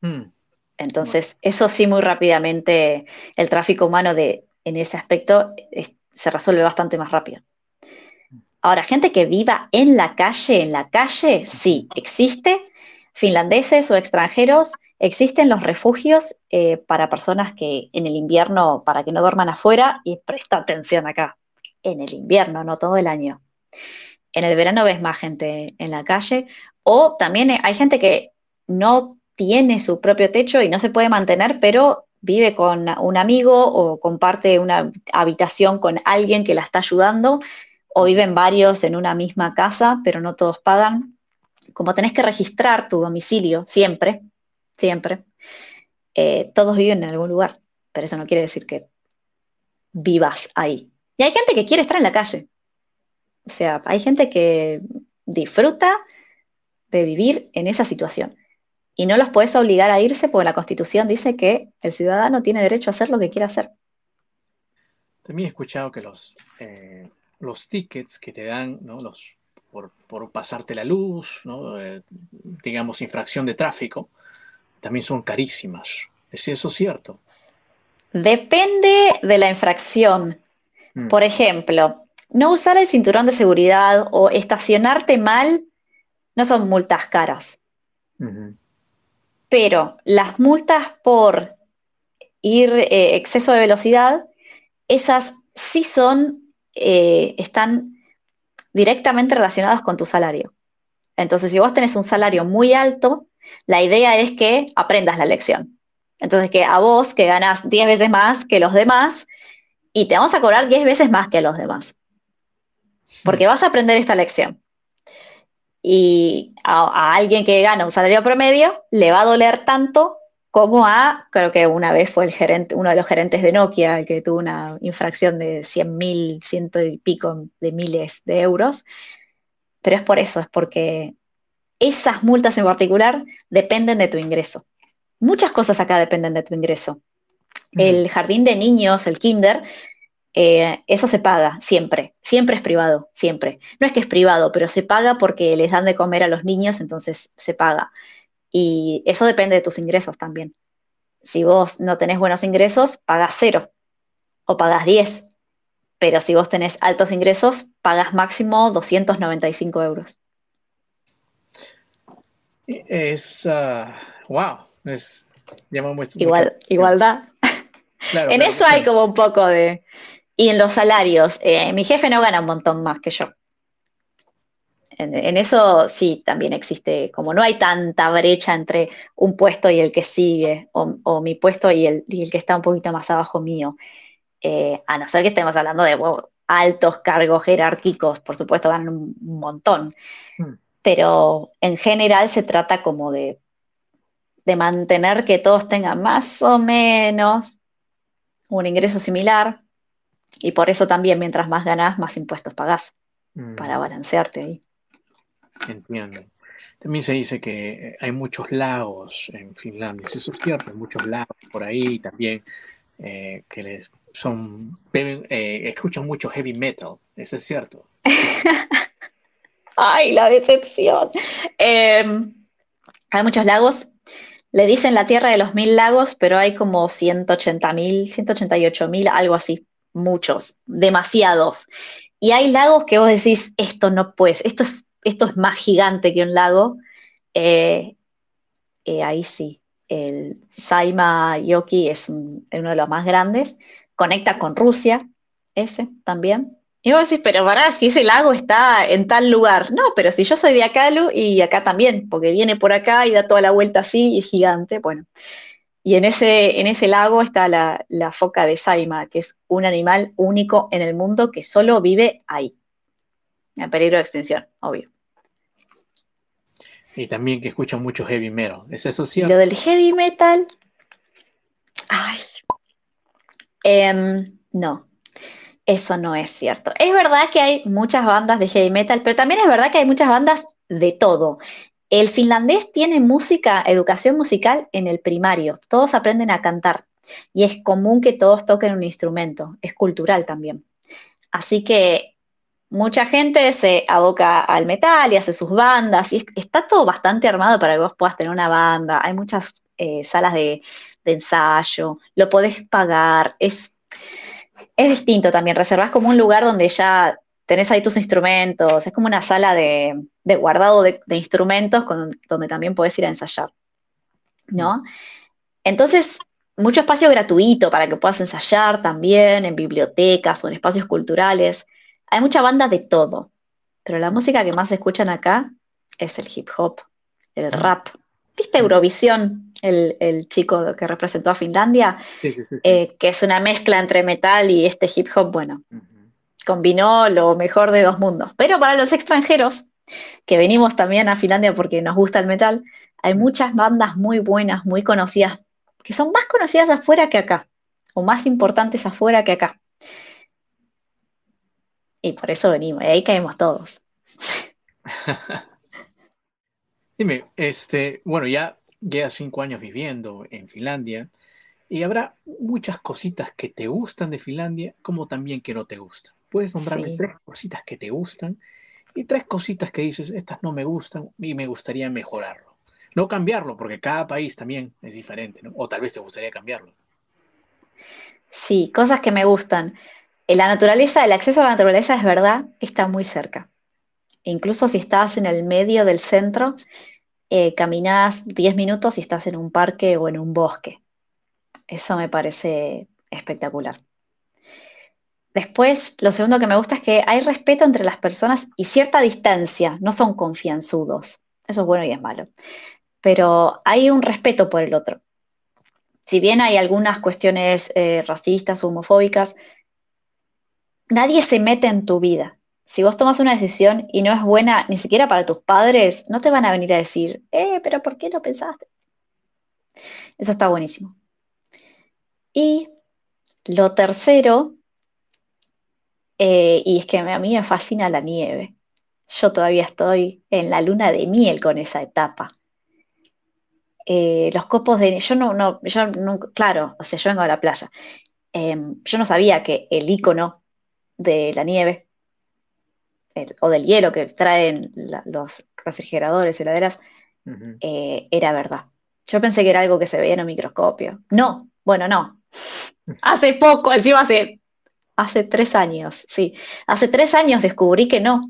Mm. Entonces, eso sí, muy rápidamente, el tráfico humano de, en ese aspecto se resuelve bastante más rápido. Ahora, gente que viva en la calle, en la calle, sí, existe, finlandeses o extranjeros Existen los refugios eh, para personas que en el invierno, para que no duerman afuera, y presta atención acá, en el invierno, no todo el año. En el verano ves más gente en la calle, o también hay gente que no tiene su propio techo y no se puede mantener, pero vive con un amigo o comparte una habitación con alguien que la está ayudando, o viven varios en una misma casa, pero no todos pagan. Como tenés que registrar tu domicilio siempre, siempre, eh, todos viven en algún lugar, pero eso no quiere decir que vivas ahí. Y hay gente que quiere estar en la calle. O sea, hay gente que disfruta de vivir en esa situación. Y no los puedes obligar a irse porque la Constitución dice que el ciudadano tiene derecho a hacer lo que quiera hacer. También he escuchado que los, eh, los tickets que te dan, ¿no? los, por, pasarte la luz, eh, digamos, infracción de tráfico, también son carísimas. ¿Es eso cierto? Depende de la infracción. Mm. Por ejemplo, no usar el cinturón de seguridad o estacionarte mal no son multas caras. Pero las multas por ir eh, exceso de velocidad, esas sí son, eh, están directamente relacionadas con tu salario. Entonces, si vos tenés un salario muy alto, la idea es que aprendas la lección. Entonces, que a vos, que ganas 10 veces más que los demás, y te vamos a cobrar 10 veces más que los demás. Porque vas a aprender esta lección. Y a, alguien que gana un salario promedio le va a doler tanto como a, creo que una vez fue el gerente, uno de los gerentes de Nokia, el que tuvo una infracción de 100 mil, ciento y pico de miles de euros. Pero es por eso, es porque esas multas en particular dependen de tu ingreso. Muchas cosas acá dependen de tu ingreso. El jardín de niños, el kinder, eh, eso se paga siempre, siempre es privado, siempre. No es que es privado, pero se paga porque les dan de comer a los niños, entonces se paga. Y eso depende de tus ingresos también. Si vos no tenés buenos ingresos, pagas cero o pagas 10. Pero si vos tenés altos ingresos, pagas máximo 295 euros. Es, wow, uh, es, Igual, Igualdad. en eso hay como un poco de... Y en los salarios, eh, mi jefe no gana un montón más que yo. En, eso sí, también existe, como no hay tanta brecha entre un puesto y el que sigue, o, mi puesto y el, el, que está un poquito más abajo mío. Eh, a no ser que estemos hablando de altos cargos jerárquicos, por supuesto, ganan un, montón. Hmm pero en general se trata como de, mantener que todos tengan más o menos un ingreso similar y por eso también mientras más ganas, más impuestos pagás mm. para balancearte ahí. Entiendo. También se dice que hay muchos lagos en Finlandia, eso es cierto, hay muchos lagos por ahí también eh, que les son, eh, escuchan mucho heavy metal, eso es cierto. Ay, la decepción. Em, hay muchos lagos. Le dicen la tierra de los mil lagos, pero hay como 180 mil, 188 mil, algo así. Muchos, demasiados. Y hay lagos que vos decís, esto no puedes, esto es, esto es más gigante que un lago. Eh, eh, ahí sí. El Saima Yoki es uno de los más grandes. Conecta con Rusia, ese también. Y vos decís, pero pará, si ese lago está en tal lugar. No, pero si yo soy de acá y acá también, porque viene por acá y da toda la vuelta así y es gigante. Bueno, Y en ese, en ese lago está la, la foca de Saima, que es un animal único en el mundo que solo vive ahí. En peligro de extinción, obvio. Y también que escucha mucho heavy metal. ¿Es eso cierto? Lo del heavy metal. Ay. Em, no. Eso no es cierto. Es verdad que hay muchas bandas de heavy metal, pero también es verdad que hay muchas bandas de todo. El finlandés tiene música, educación musical en el primario. Todos aprenden a cantar. Y es común que todos toquen un instrumento. Es cultural también. Así que mucha gente se aboca al metal y hace sus bandas, y está todo bastante armado para que vos puedas tener una banda, hay muchas eh, salas de, ensayo, lo podés pagar, es, es distinto también, reservás como un lugar donde ya tenés ahí tus instrumentos, es como una sala de, guardado de, instrumentos donde también podés ir a ensayar, ¿no? Entonces, mucho espacio gratuito para que puedas ensayar también en bibliotecas o en espacios culturales. Hay mucha banda de todo, pero la música que más se escuchan acá es el hip hop, el ah. rap. ¿Viste mm. Eurovisión? El, chico que representó a Finlandia, eh, que es una mezcla entre metal y este hip hop, bueno, combinó lo mejor de dos mundos. Pero para los extranjeros, que venimos también a Finlandia porque nos gusta el metal, hay mm. muchas bandas muy buenas, muy conocidas, que son más conocidas afuera que acá, o más importantes afuera que acá. Y por eso venimos, y ahí caemos todos. Dime, este, bueno, ya llevas cinco años viviendo en Finlandia y habrá muchas cositas que te gustan de Finlandia como también que no te gustan. Puedes nombrarme tres cositas que te gustan y tres cositas que dices, estas no me gustan y me gustaría mejorarlo. No cambiarlo, porque cada país también es diferente, ¿no? O tal vez te gustaría cambiarlo. Sí, cosas que me gustan. Eh, la naturaleza, el acceso a la naturaleza es verdad, está muy cerca. incluso si estás en el medio del centro, eh, caminas 10 minutos y estás en un parque o en un bosque. Eso me parece espectacular. Después, lo segundo que me gusta es que hay respeto entre las personas y cierta distancia, no son confianzudos. Eso es bueno y es malo. Pero hay un respeto por el otro. Si bien hay algunas cuestiones eh, racistas homofóbicas, nadie se mete en tu vida. Si vos tomas una decisión y no es buena ni siquiera para tus padres, no te van a venir a decir, eh, pero ¿por qué no pensaste? Eso está buenísimo. Y lo tercero, eh, y es que a mí me fascina la nieve. Yo todavía estoy en la luna de miel con esa etapa. Eh, los copos de yo no, no, yo nunca, claro, o sea, yo vengo de la playa. Em, yo no sabía que el icono de la nieve o del hielo que traen los refrigeradores, heladeras, eh, era verdad. Yo pensé que era algo que se veía en un microscopio. No, bueno, no. Hace poco, encima hace, hace tres años, sí. Hace tres años descubrí que no.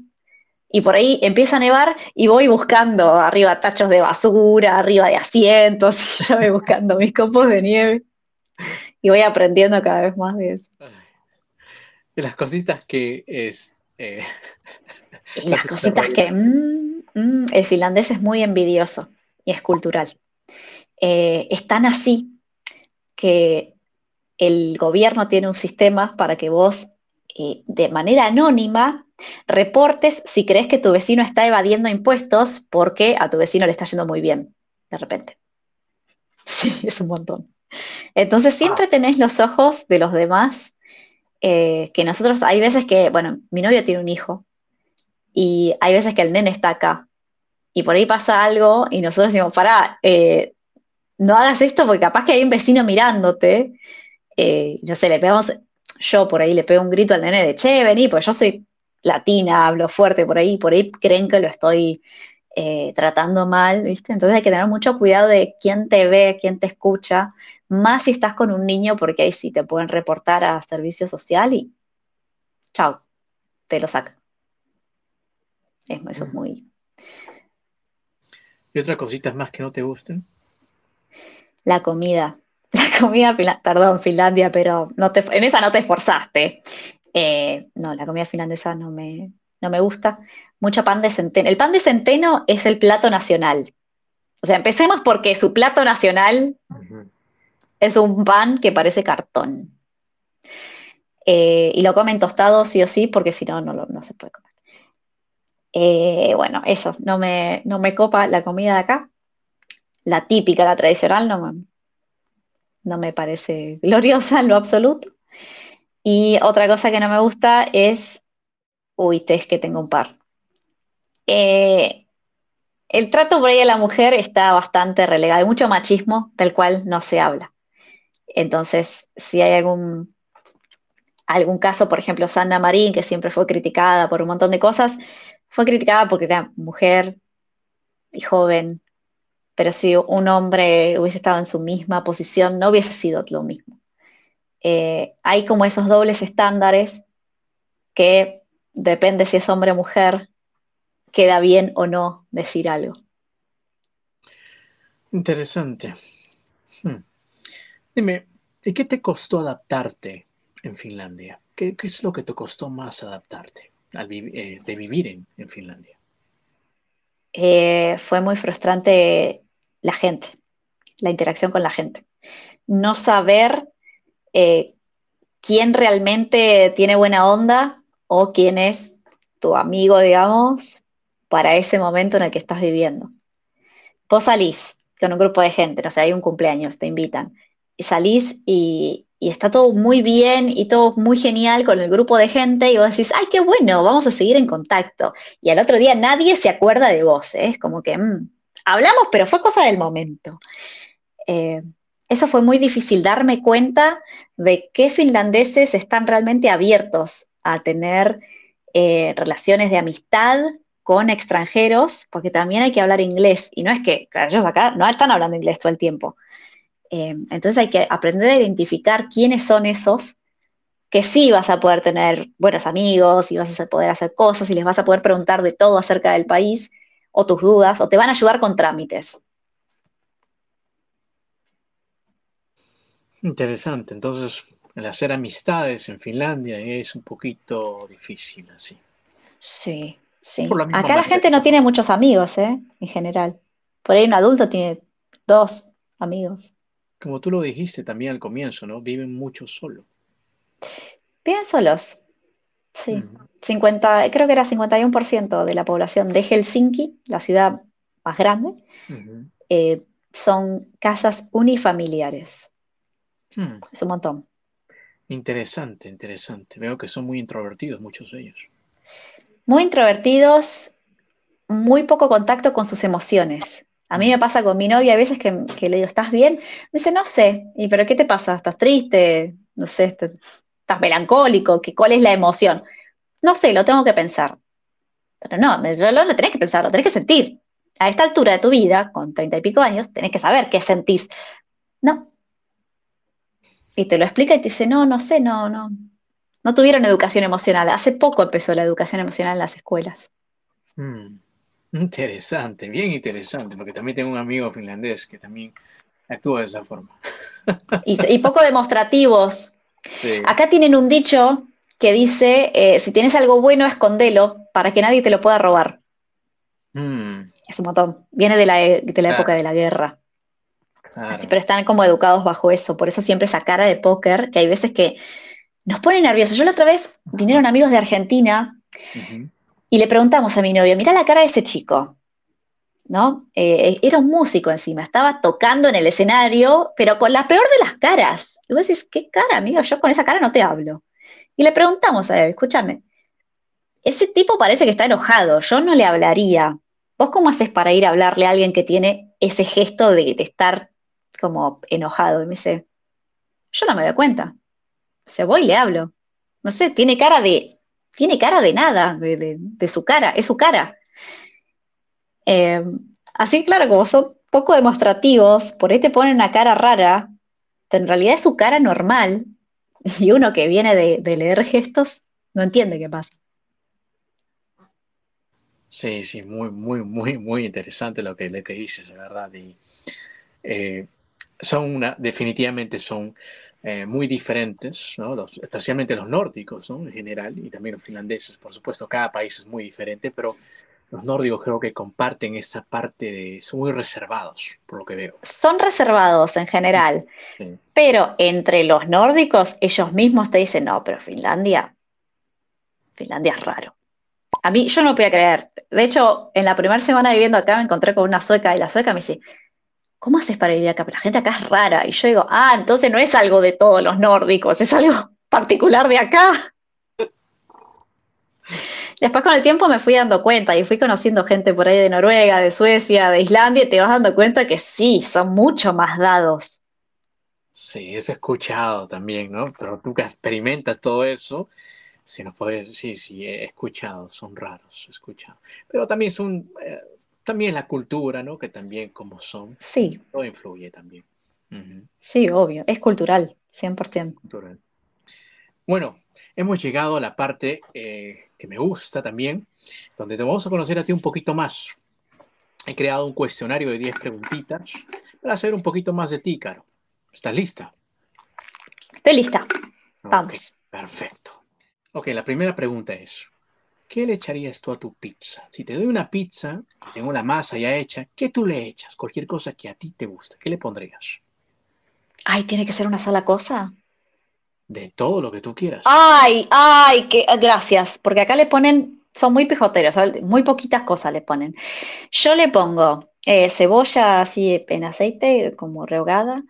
Y por ahí empieza a nevar y voy buscando arriba tachos de basura, arriba de asientos, yo voy buscando mis copos de nieve. Y voy aprendiendo cada vez más de eso las cositas que es... Eh, las cositas que... Mm, mm, el finlandés es muy envidioso y es cultural. Eh, es tan así que el gobierno tiene un sistema para que vos eh, de manera anónima reportes si crees que tu vecino está evadiendo impuestos porque a tu vecino le está yendo muy bien, de repente. Sí, es un montón. Entonces siempre ah. tenés los ojos de los demás eh, que nosotros, hay veces que, bueno, mi novio tiene un hijo y hay veces que el nene está acá y por ahí pasa algo y nosotros decimos, pará, eh, no hagas esto porque capaz que hay un vecino mirándote, eh, no sé, le pegamos, yo por ahí le pego un grito al nene de, che, vení, pues yo soy latina, hablo fuerte por ahí, por ahí creen que lo estoy tratando mal, ¿viste? Entonces hay que tener mucho cuidado de quién te ve, quién te escucha, más si estás con un niño, porque ahí sí te pueden reportar a servicio social y chao, te lo sacan. Eso es muy. ¿Y otras cositas más que no te gusten? La comida. La comida, perdón, Finlandia, pero no te, en esa no te esforzaste. Eh, no, la comida finlandesa no me, no me gusta. Mucho pan de centeno. El pan de centeno es el plato nacional. O sea, empecemos porque su plato nacional Es un pan que parece cartón. Eh, y lo comen tostado sí o sí, porque si no, no, se puede comer. Eh, bueno, eso, no me, no me copa la comida de acá. La típica, la tradicional, no, no me parece gloriosa en lo absoluto. Y otra cosa que no me gusta es, uy, es que tengo un par. Eh, el trato por ahí a la mujer está bastante relegado, hay mucho machismo del cual no se habla. Entonces, si hay algún, algún caso, por ejemplo, Sandra Marín, que siempre fue criticada por un montón de cosas, fue criticada porque era mujer y joven, pero si un hombre hubiese estado en su misma posición, no hubiese sido lo mismo. Eh, hay como esos dobles estándares que depende si es hombre o mujer, queda bien o no decir algo. Interesante. Hmm. Dime, ¿y qué te costó adaptarte en Finlandia? ¿Qué, es lo que te costó más adaptarte eh, de vivir en, Finlandia? Eh, fue muy frustrante la gente, la interacción con la gente. No saber eh, quién realmente tiene buena onda o quién es tu amigo, digamos, para ese momento en el que estás viviendo. Vos salís con un grupo de gente, no sé, hay un cumpleaños, te invitan, y salís y, está todo muy bien y todo muy genial con el grupo de gente y vos decís, ay, qué bueno, vamos a seguir en contacto. Y al otro día nadie se acuerda de vos, ¿eh? es como que mm, hablamos, pero fue cosa del momento. Eh, eso fue muy difícil, darme cuenta de qué finlandeses están realmente abiertos a tener eh, relaciones de amistad con extranjeros, porque también hay que hablar inglés, y no es que ellos acá no están hablando inglés todo el tiempo. Eh, entonces hay que aprender a identificar quiénes son esos que sí vas a poder tener buenos amigos y vas a poder hacer cosas y les vas a poder preguntar de todo acerca del país o tus dudas o te van a ayudar con trámites. Interesante. Entonces, el hacer amistades en Finlandia es un poquito difícil así. Sí, Sí. Acá la gente no tiene muchos amigos, ¿eh? En general. Por ahí un adulto tiene dos amigos. Como tú lo dijiste también al comienzo, ¿no? Viven mucho solo. Viven solos. Sí. 50, creo que era 51% de la población de Helsinki, la ciudad más grande, eh, son casas unifamiliares. Hmm. Es un montón. Interesante, interesante. Veo que son muy introvertidos muchos de ellos muy introvertidos, muy poco contacto con sus emociones. A mí me pasa con mi novia a veces que, le digo, ¿estás bien? Me dice, no sé, ¿y pero qué te pasa? ¿Estás triste? No sé, ¿estás melancólico? ¿Qué, ¿Cuál es la emoción? No sé, lo tengo que pensar. Pero no, lo, lo tenés que pensar, lo tenés que sentir. A esta altura de tu vida, con treinta y pico años, tenés que saber qué sentís. No. Y te lo explica y te dice, no, no sé, no, no, no tuvieron educación emocional. Hace poco empezó la educación emocional en las escuelas. Hmm. Interesante, bien interesante, porque también tengo un amigo finlandés que también actúa de esa forma. Y, poco demostrativos. Acá tienen un dicho que dice, eh, si tienes algo bueno, escondelo para que nadie te lo pueda robar. Hmm. Es un montón. Viene de la, e, época de la guerra. pero están como educados bajo eso. Por eso siempre esa cara de póker, que hay veces que nos pone nerviosos. Yo la otra vez vinieron amigos de Argentina y le preguntamos a mi novia, mira la cara de ese chico, ¿no? Eh, era un músico encima, estaba tocando en el escenario, pero con la peor de las caras. Y vos decís, ¿qué cara, amigo? Yo con esa cara no te hablo. Y le preguntamos a él, escúchame, ese tipo parece que está enojado, yo no le hablaría. ¿Vos cómo haces para ir a hablarle a alguien que tiene ese gesto de, de estar como enojado? Y me dice, yo no me doy cuenta. O sea, voy y le hablo. No sé, tiene cara de, tiene cara de nada, de, su cara, es su cara. Eh, así, claro, como son poco demostrativos, por ahí te ponen una cara rara, pero en realidad es su cara normal, y uno que viene de, leer gestos no entiende qué pasa. Sí, sí, muy, muy, muy, muy interesante lo que, le que dices, de verdad. Y, eh, son una, definitivamente son eh, muy diferentes, especialmente los nórdicos en general y también los finlandeses. Por supuesto, cada país es muy diferente, pero Los nórdicos creo que comparten esa parte de... Son muy reservados, por lo que veo. Son reservados en general, Sí. pero entre los nórdicos ellos mismos te dicen, no, pero Finlandia, Finlandia es raro. A mí, yo no podía creer. De hecho, en la primera semana viviendo acá me encontré con una sueca y la sueca me dice, ¿cómo haces para vivir acá? Pero la gente acá es rara. Y yo digo, ah, entonces no es algo de todos los nórdicos, es algo particular de acá. Después con el tiempo me fui dando cuenta y fui conociendo gente por ahí de Noruega, de Suecia, de Islandia y te vas dando cuenta que sí, son mucho más dados. Sí, eso he escuchado también, ¿no? Pero tú que experimentas todo eso, si nos puedes, sí, sí, he escuchado, son raros, he escuchado. Pero también son, eh, también la cultura, ¿no? Que también como son, Sí, todo influye también. Sí, obvio, es cultural, 100%. cultural. Bueno, hemos llegado a la parte eh, que me gusta también, donde te vamos a conocer a ti un poquito más. He creado un cuestionario de 10 preguntitas para saber un poquito más de ti, Caro. ¿Estás lista? Estoy lista, vamos. perfecto. Ok, la primera pregunta es, ¿qué le echarías tú a tu pizza? Si te doy una pizza y tengo la masa ya hecha, ¿qué tú le echas? Cualquier cosa que a ti te guste, ¿qué le pondrías? Ay, ¿tiene que ser una sola cosa? De todo lo que tú quieras. Ay, ay, que gracias, porque acá le ponen, son muy pijoteros, muy poquitas cosas le ponen. Yo le pongo eh, cebolla así en aceite, como rehogada,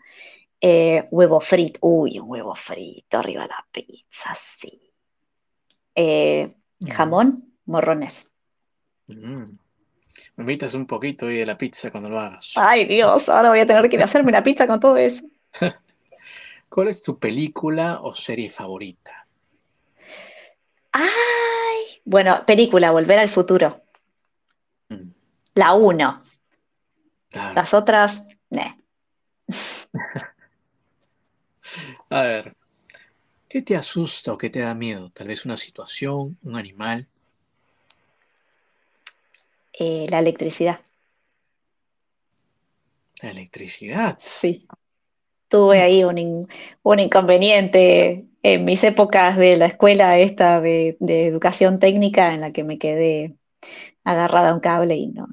eh, huevo frito, uy, un huevo frito arriba de la pizza, sí. Eh, Mm, jamón, morrones. mm. Me invitas un poquito hoy de la pizza cuando lo hagas. Ay, Dios, ahora voy a tener que ir a hacerme una pizza con todo eso. ¿Cuál es tu película o serie favorita? Ay, bueno, película, Volver al futuro, Mm, la uno, claro. las otras, ne. A ver, ¿qué te asusta o qué te da miedo? Tal vez una situación, un animal. Eh, la electricidad, La electricidad. sí. Tuve ahí un, in- un inconveniente en mis épocas de la escuela esta de, educación técnica en la que me quedé agarrada a un cable y no.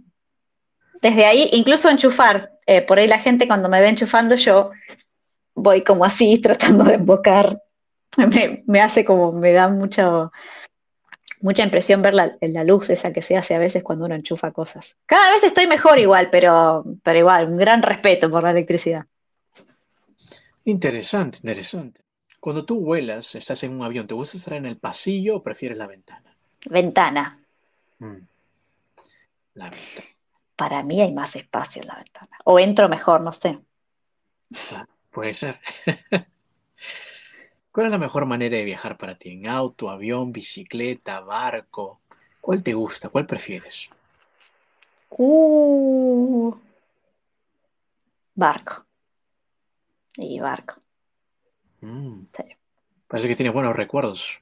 Desde ahí, incluso enchufar, eh, por ahí la gente cuando me ve enchufando yo voy como así tratando de embocar. Me, me hace como, me da mucho, mucha impresión ver la, la luz esa que se hace a veces cuando uno enchufa cosas. Cada vez estoy mejor igual, pero, pero igual, un gran respeto por la electricidad. Interesante, interesante. Cuando tú vuelas, estás en un avión, ¿te gusta estar en el pasillo o prefieres la ventana? Ventana. Mm, La ventana. Para mí hay más espacio en la ventana. O entro mejor, no sé. claro, puede ser. ¿Cuál es la mejor manera de viajar para ti? ¿En auto, avión, bicicleta, barco? ¿Cuál te gusta? ¿Cuál prefieres? Uh, barco. Y barco. Mm, Sí. parece que tienes buenos recuerdos.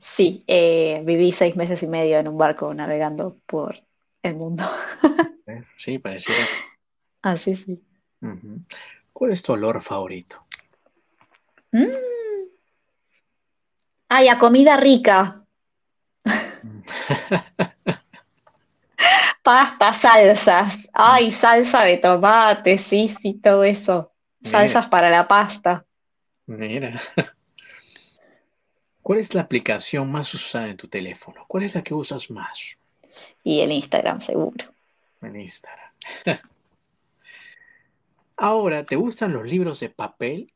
Sí, eh, viví seis meses y medio en un barco navegando por el mundo. ¿eh? Sí, pareciera. Así sí. Ujú. ¿Cuál es tu olor favorito? Mm. Ay, a comida rica. Pasta, salsas. Ay, salsa de tomate, sí, sí, todo eso. Salsas para la pasta. Mira. ¿Cuál es la aplicación más usada en tu teléfono? ¿Cuál es la que usas más Y el Instagram, seguro. en Instagram? Ahora, ¿te gustan los libros de papel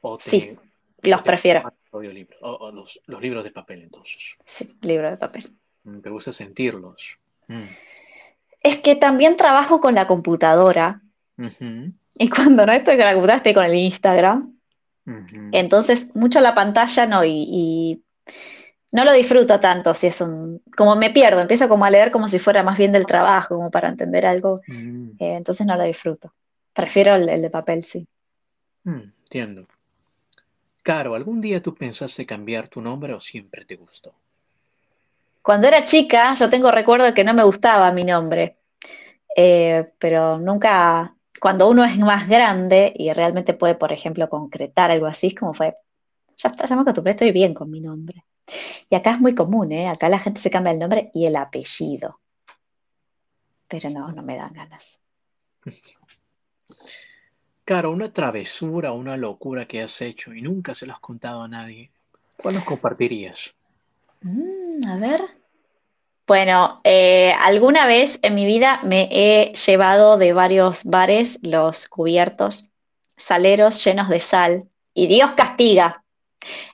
o te, Sí, o Los te prefiero. los audiolibros? O, o los, los libros de papel, entonces. Sí, libro de papel. Mm, ¿Te gusta sentirlos? Mm. Es que también trabajo con la computadora Ujú, y cuando no estoy con la computadora estoy con el Instagram. Entonces, mucho la pantalla no, y, y no lo disfruto tanto si es un... Como me pierdo, empiezo como a leer como si fuera más bien del trabajo, como para entender algo, Mm, eh, entonces no lo disfruto. Prefiero el, el de papel, sí. mm, entiendo. Caro, ¿algún día tú pensaste cambiar tu nombre o siempre te gustó? Cuando era chica, yo tengo recuerdo de que no me gustaba mi nombre, eh, pero nunca, cuando uno es más grande y realmente puede, por ejemplo, concretar algo así, como fue, ya está, ya me acostumbré, estoy bien con mi nombre. Y acá es muy común, ¿eh? Acá la gente se cambia el nombre y el apellido. pero no, no me dan ganas. Claro, una travesura, una locura que has hecho y nunca se lo has contado a nadie. ¿Cuál nos compartirías? Mm, a ver. Bueno, eh, alguna vez en mi vida me he llevado de varios bares los cubiertos, saleros llenos de sal, y Dios castiga.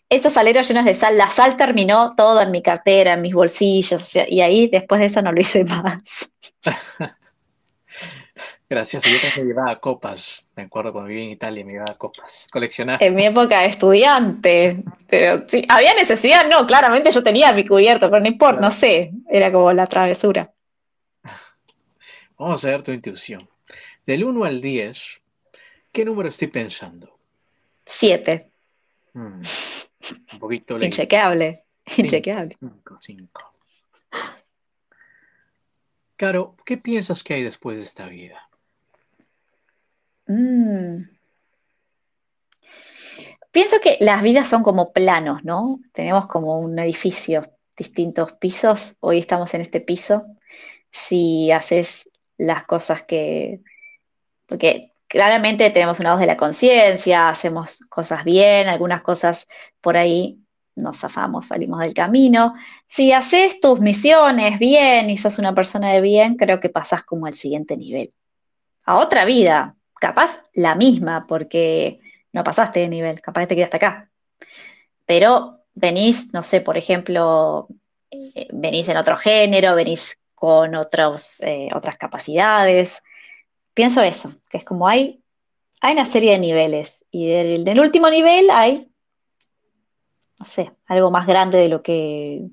Esos saleros llenos de sal, la sal terminó todo en mi cartera, en mis bolsillos, y ahí después de eso no lo hice más. Gracias, yo también llevaba copas, me acuerdo cuando viví en Italia me llevaba copas, coleccionar. En mi época de estudiante, pero sí, había necesidad, no, claramente yo tenía mi cubierto, pero no importa, no sé, era como la travesura. Vamos a ver tu intuición. Del 1 al 10, ¿qué número estoy pensando? 7. Hmm, un poquito lejos. Inchequeable, inchequeable. 5, 5. Caro, ¿qué piensas que hay después de esta vida? Mm. Pienso que las vidas son como planos, ¿no? Tenemos como un edificio, distintos pisos. Hoy estamos en este piso. Si haces las cosas que... Porque claramente tenemos una voz de la conciencia, hacemos cosas bien, algunas cosas por ahí nos zafamos, salimos del camino. Si haces tus misiones bien y sos una persona de bien, creo que pasás como al siguiente nivel. A otra vida, capaz la misma, porque no pasaste de nivel, capaz te quedaste acá. Pero venís, no sé, por ejemplo, eh, venís en otro género, venís con otros, eh, otras capacidades. Pienso eso, que es como hay, hay una serie de niveles y del, del último nivel hay, no sé, algo más grande de lo que,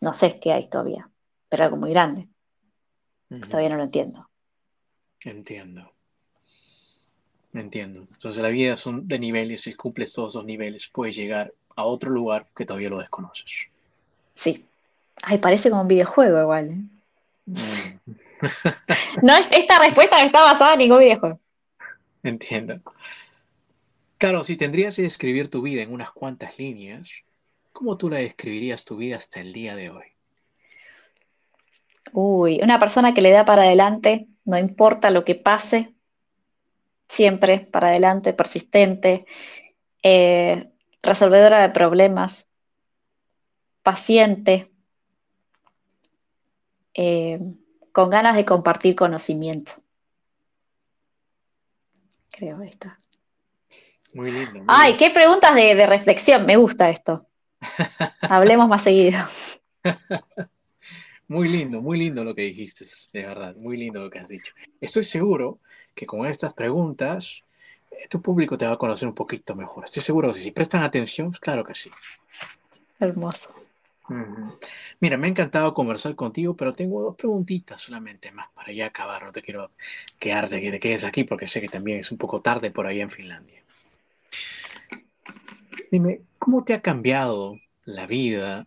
no sé qué hay todavía, pero algo muy grande. Todavía no lo entiendo. Entiendo. Entiendo. Entonces la vida son de niveles, si cumples todos los niveles, puedes llegar a otro lugar que todavía lo desconoces. Sí. Ay, parece como un videojuego igual. ¿eh? Mm. no, esta respuesta no está basada en ningún videojuego. Entiendo. Claro, si tendrías que describir tu vida en unas cuantas líneas, ¿cómo tú la describirías tu vida hasta el día de hoy? Uy, una persona que le da para adelante, no importa lo que pase, siempre para adelante, persistente, eh, resolvedora de problemas, paciente, eh, con ganas de compartir conocimiento. Creo esta. Muy lindo. Ay, qué preguntas de, de reflexión. Me gusta esto. Hablemos más seguido. Muy lindo, muy lindo lo que dijiste, de verdad, muy lindo lo que has dicho. Estoy seguro que con estas preguntas eh, tu público te va a conocer un poquito mejor. Estoy seguro que si prestan atención, claro que sí. Hermoso. Mira, me ha encantado conversar contigo, pero tengo dos preguntitas solamente más para ya acabar. No te quiero quedarte, que te quedes aquí porque sé que también es un poco tarde por ahí en Finlandia. Dime, ¿cómo te ha cambiado la vida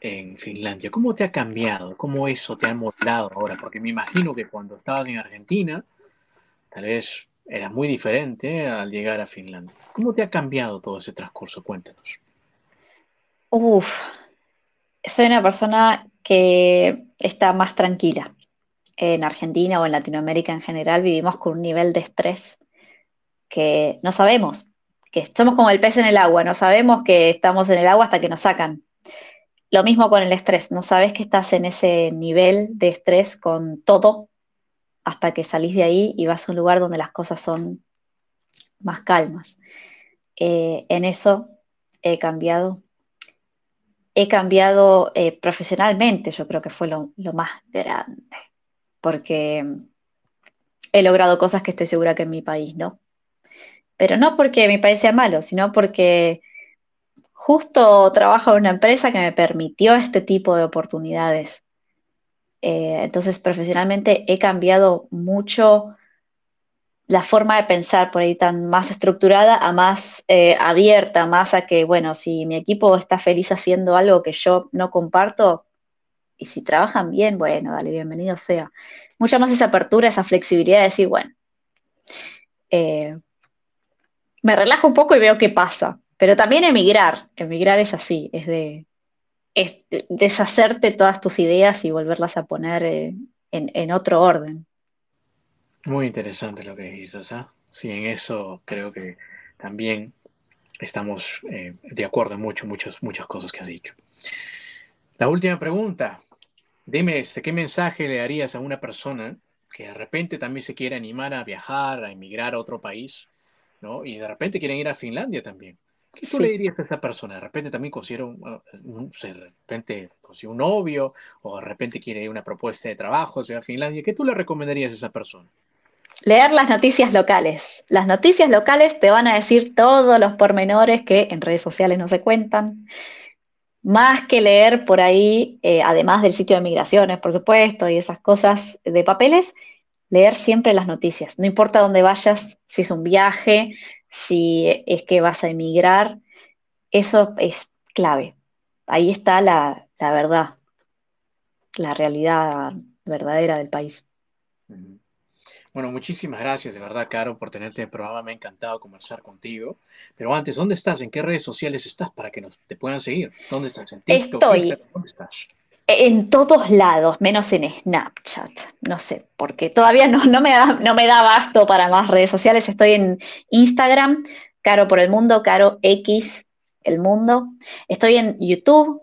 en Finlandia? ¿Cómo te ha cambiado? ¿Cómo eso te ha modelado ahora? Porque me imagino que cuando estabas en Argentina, Tal vez era muy diferente al llegar a Finlandia. ¿Cómo te ha cambiado todo ese transcurso? Cuéntanos. Uf, soy una persona que está más tranquila. En Argentina o en Latinoamérica en general vivimos con un nivel de estrés que no sabemos, que somos como el pez en el agua, no sabemos que estamos en el agua hasta que nos sacan. Lo mismo con el estrés, no sabes que estás en ese nivel de estrés con todo hasta que salís de ahí y vas a un lugar donde las cosas son más calmas. Eh, en eso he cambiado. He cambiado eh, profesionalmente, yo creo que fue lo, más grande, porque he logrado cosas que estoy segura que en mi país no. Pero no porque mi país sea malo, sino porque justo trabajo en una empresa que me permitió este tipo de oportunidades eh, entonces, profesionalmente he cambiado mucho la forma de pensar por ahí tan más estructurada a más eh, abierta, más a que, bueno, si mi equipo está feliz haciendo algo que yo no comparto, y si trabajan bien, bueno, dale, bienvenido sea. Mucha más esa apertura, esa flexibilidad de decir, bueno, eh, me relajo un poco y veo qué pasa. Pero también emigrar, emigrar es así, es de, es deshacerte todas tus ideas y volverlas a poner eh, en, otro orden. Muy interesante lo que dijiste, ¿ah? Sí, en eso creo que también estamos eh, de acuerdo en mucho, muchas, muchas cosas que has dicho. La última pregunta. Dime, este, ¿qué mensaje le darías a una persona que de repente también se quiere animar a viajar, a emigrar a otro país, ¿no? Y de repente quieren ir a Finlandia también. ¿Qué tú le dirías a esa persona? De repente también considera un, de repente un novio o de repente quiere una propuesta de trabajo a Finlandia. ¿Qué tú le recomendarías a esa persona? Leer las noticias locales. Las noticias locales te van a decir todos los pormenores que en redes sociales no se cuentan. Más que leer por ahí, eh, además del sitio de migraciones, por supuesto, y esas cosas de papeles, leer siempre las noticias. No importa dónde vayas, si es un viaje, si es que vas a emigrar, eso es clave. Ahí está la, verdad, la realidad verdadera del país. Bueno, muchísimas gracias de verdad, Caro, por tenerte en el programa. Me ha encantado conversar contigo. Pero antes, ¿dónde estás? ¿En qué redes sociales estás para que nos, te puedan seguir? ¿Dónde estás? ¿En TikTok? Estoy ¿Dónde estás? En todos lados, menos en Snapchat. No sé, porque todavía no, no, me da, no me da basto para más redes sociales. Estoy en Instagram, Caro por el Mundo, Caro X el Mundo. Estoy en YouTube,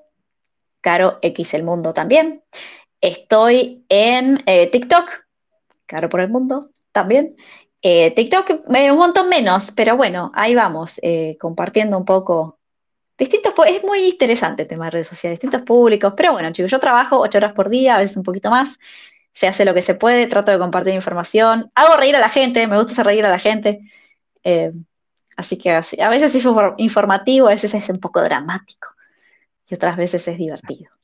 Caro X el Mundo también. Estoy en eh, TikTok, Caro por el Mundo también. Eh, TikTok eh, un montón menos, pero bueno, ahí vamos, compartiendo un poco distintos, es muy interesante el tema de redes sociales, distintos públicos, pero bueno, chicos, yo trabajo ocho horas por día, a veces un poquito más, se hace lo que se puede, trato de compartir información, hago reír a la gente, me gusta hacer reír a la gente, eh, así que a veces es informativo, a veces es un poco dramático y otras veces es divertido.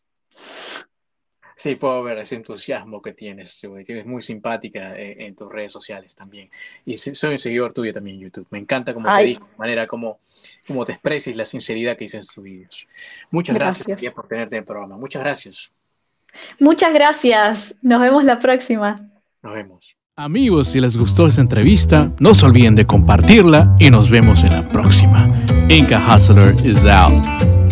Sí, puedo ver ese entusiasmo que tienes, tienes muy simpática eh, en, tus redes sociales también. Y soy un seguidor tuyo también en YouTube. Me encanta como te dije, la manera como, como te expresas y la sinceridad que dices en tus vídeos. Muchas gracias, por tenerte en el programa. Muchas gracias. Muchas gracias. Nos vemos la próxima. Nos vemos. Amigos, si les gustó esta entrevista, no se olviden de compartirla y nos vemos en la próxima. Inca Hustler is out.